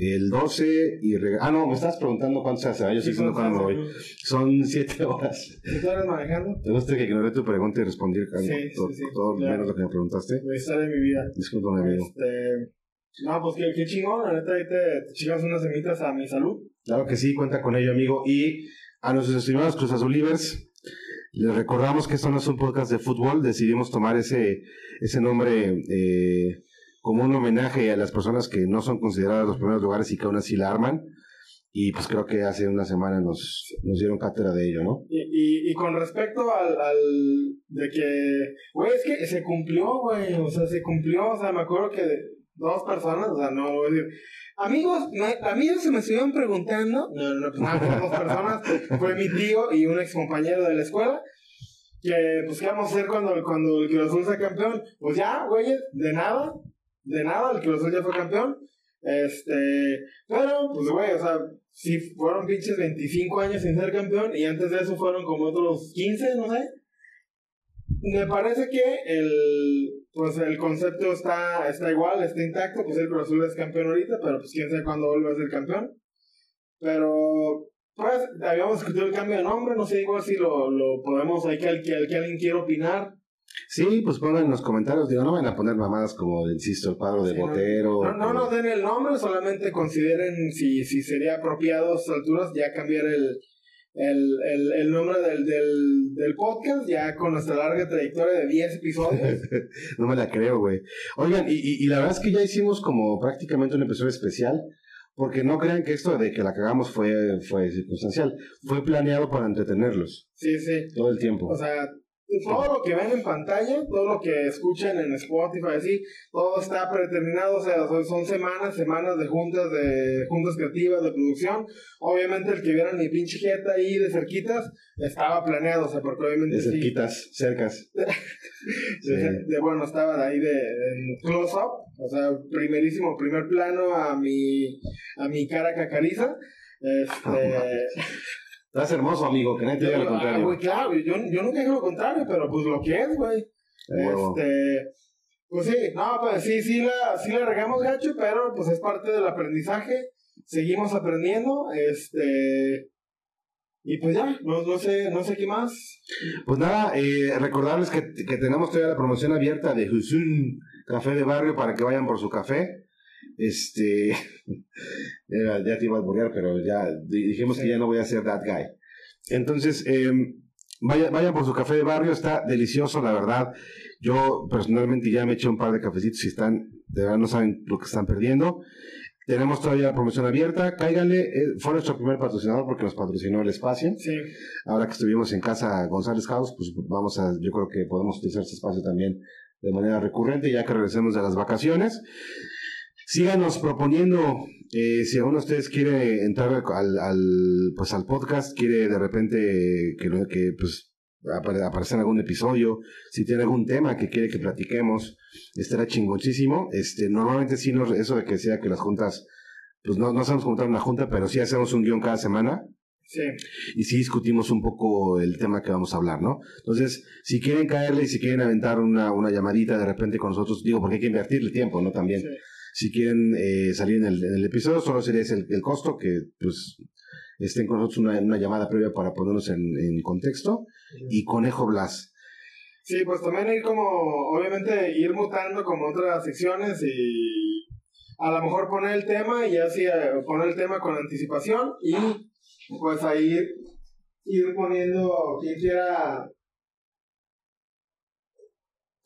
el 12 y... Ah, no, me estás preguntando cuánto se hace. Yo sí, sé cuándo me voy. Son 7 horas. ¿Qué horas manejando? Te gusta que ignoré tu pregunta y respondí sí, todo, sí, todo menos lo que me preguntaste. Me sale mi vida. Discúlpame, amigo. Este... No, pues qué, qué chingón, la neta, ahí te, te chingas unas semitas a mi salud. Claro que sí, cuenta con ello, amigo. Y a nuestros estimados Cruz Azulivers, les recordamos que esto no es un podcast de fútbol, decidimos tomar ese, ese nombre eh, como un homenaje a las personas que no son consideradas los primeros lugares y que aún así la arman. Y pues creo que hace una semana nos, nos dieron cátedra de ello, ¿no? Y, y, y con respecto al, al de que, güey, es que se cumplió, güey, o sea, se cumplió, o sea, me acuerdo que dos personas, o sea, no a decir, amigos, amigos se me estuvieron preguntando, no, no, pues nada, dos personas, fue mi tío y un ex compañero de la escuela, que, pues, ¿qué vamos a hacer cuando, cuando el Cruz Azul sea campeón? Pues ya, güey, de nada, de nada, el Cruz Azul ya fue campeón. Este, pero, pues, güey, o sea, sí fueron pinches 25 años sin ser campeón y antes de eso fueron como otros 15, no sé. Me parece que el, pues el concepto está, está igual, está intacto, pues el Cruz Azul es campeón ahorita, pero pues quién sabe cuándo vuelve a ser campeón. Pero, pues, habíamos discutido el cambio de nombre, no sé igual si lo, lo podemos, hay que, que, que alguien quiera opinar. Sí, pues pongan en los comentarios, digo, no van a poner mamadas como, insisto, el padre de Botero. No, no, no, den el nombre, solamente consideren si, si sería apropiado a estas alturas ya cambiar el, el, el, el nombre del, del, del, podcast, ya con nuestra larga trayectoria de 10 episodios. no me la creo, güey. Oigan, y, y, y, la verdad es que ya hicimos como prácticamente un episodio especial, porque no crean que esto de que la cagamos fue, fue circunstancial, fue planeado para entretenerlos. Sí, sí. Todo el tiempo. O sea, todo lo que ven en pantalla, todo lo que escuchan en Spotify, así, todo está predeterminado, o sea, son, semanas, semanas de juntas, de juntas creativas, de producción. Obviamente el que vieran mi pinche jeta ahí de cerquitas, estaba planeado, o sea, porque obviamente... De cerquitas, cercas. de, bueno, estaba ahí de, close-up, o sea, primerísimo, primer plano a mi, a mi cara cacariza. Este... Estás hermoso, amigo, que nadie te diga lo contrario. Güey, claro, yo, yo nunca digo lo contrario, pero pues lo que es, güey. Este. Pues sí, no, pues sí, sí la, sí la regamos gacho, pero pues es parte del aprendizaje. Seguimos aprendiendo, este. Y pues ya, no, no, sé, no sé qué más. Pues nada, eh, recordarles que, que tenemos todavía la promoción abierta de Husun Café de Barrio para que vayan por su café. Este, ya te iba a burlar, pero ya dijimos que ya no voy a ser that guy. Entonces, eh, vayan, vayan por su café de barrio, está delicioso, la verdad. Yo personalmente ya me eché un par de cafecitos y están, de verdad no saben lo que están perdiendo. Tenemos todavía la promoción abierta, cáiganle, eh, fue nuestro primer patrocinador porque nos patrocinó el espacio. Sí. Ahora que estuvimos en casa González House, pues vamos a, yo creo que podemos utilizar este espacio también de manera recurrente ya que regresemos de las vacaciones. Síganos proponiendo, eh, si alguno de ustedes quiere entrar al, al, pues al podcast, quiere de repente que, que pues, aparecer en algún episodio, si tiene algún tema que quiere que platiquemos, estará chingoncísimo. Este, normalmente sí, no, eso de que sea que las juntas, pues no, no sabemos juntar una junta, pero sí hacemos un guion cada semana. Sí. Y sí discutimos un poco el tema que vamos a hablar, ¿no? Entonces, si quieren caerle y si quieren aventar una, una llamadita de repente con nosotros, digo, porque hay que invertirle tiempo, ¿no? También. Sí. Si quieren eh, salir en el, en el, episodio, solo sería ese el, el, costo, que pues estén con nosotros una, una llamada previa para ponernos en, en contexto. Y Conejo Blas. Sí, pues también ir como, obviamente, ir mutando como otras secciones y a lo mejor poner el tema y así poner el tema con anticipación y pues ahí ir poniendo quien quiera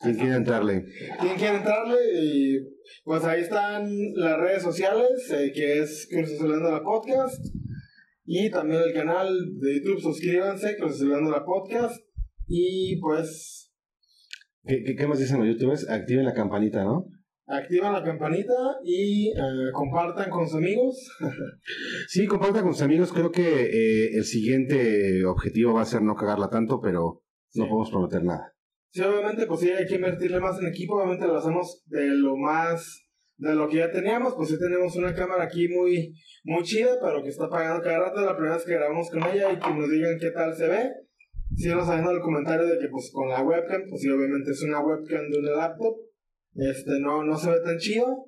¿Quién quiere entrarle? ¿Quién quiere entrarle? Y pues ahí están las redes sociales, eh, que es Cruz Azulando la Podcast. Y también el canal de YouTube, suscríbanse, Cruz Azulando la Podcast. Y pues... ¿Qué, qué, qué más dicen los youtubers? Activen la campanita, ¿no? activan la campanita y eh, compartan con sus amigos. sí, compartan con sus amigos. Creo que eh, el siguiente objetivo va a ser no cagarla tanto, pero no podemos prometer nada. Sí, obviamente, pues sí, hay que invertirle más en equipo. Obviamente lo hacemos de lo más de lo que ya teníamos, pues sí tenemos una cámara aquí muy, muy chida, pero que está apagando cada rato. La primera vez que grabamos con ella y que nos digan qué tal se ve. Síganos sabiendo el comentario de que pues con la webcam, pues sí, obviamente es una webcam de una laptop este, no, no se ve tan chido.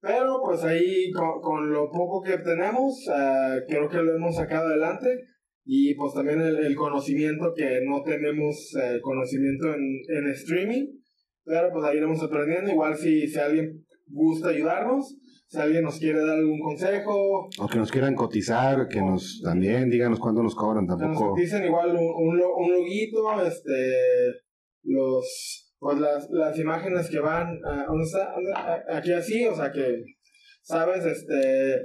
Pero pues ahí con, lo poco que tenemos, uh, creo que lo hemos sacado adelante. Y pues también el, conocimiento que no tenemos eh, conocimiento en, en, streaming. Pero pues ahí iremos aprendiendo. Igual si, si alguien gusta ayudarnos, si alguien nos quiere dar algún consejo. O que nos quieran cotizar, que nos también díganos cuándo nos cobran tampoco. Que nos igual un, un, un loguito, este, los pues las, las imágenes que van aquí así, o sea que, sabes, este,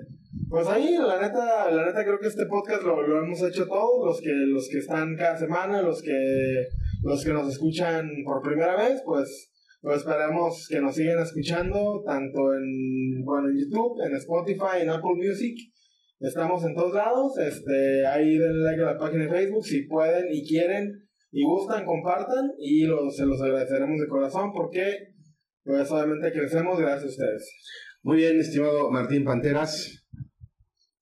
pues ahí la neta, la neta creo que este podcast lo, lo hemos hecho todos, los que, los que están cada semana, los que, los que nos escuchan por primera vez, pues, pues esperamos que nos sigan escuchando, tanto en, bueno, en YouTube, en Spotify, en Apple Music, estamos en todos lados, este, ahí denle like a la página de Facebook, si pueden y quieren, y gustan, compartan y se los agradeceremos de corazón porque pues obviamente crecemos gracias a ustedes. Muy bien, estimado Martín Panteras.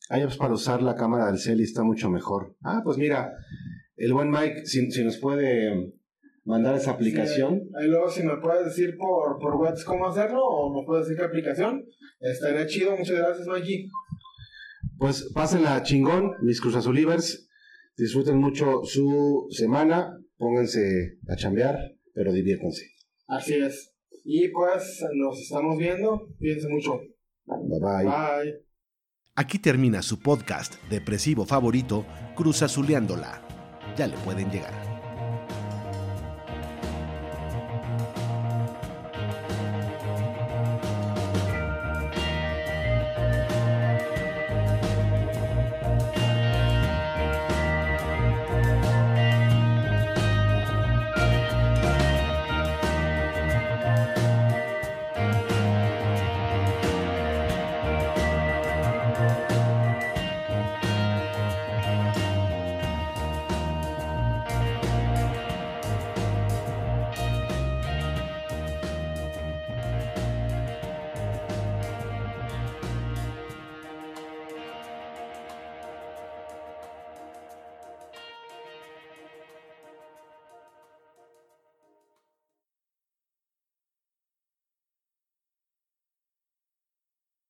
Hay apps para usar la cámara del cel y está mucho mejor. Ah, pues mira, el buen Mike, si, nos puede mandar esa aplicación. ahí luego si me puedes decir por, por WhatsApp cómo hacerlo o me puedes decir qué aplicación, estaría chido. Muchas gracias, Mikey. Pues pásenla chingón, mis Cruz Azulivers. Disfruten mucho su semana pónganse a chambear, pero diviértanse. Así es. Y pues nos estamos viendo. Cuídense mucho. Bye bye. Bye. Aquí termina su podcast depresivo favorito, Cruz Azuleándola. Ya le pueden llegar.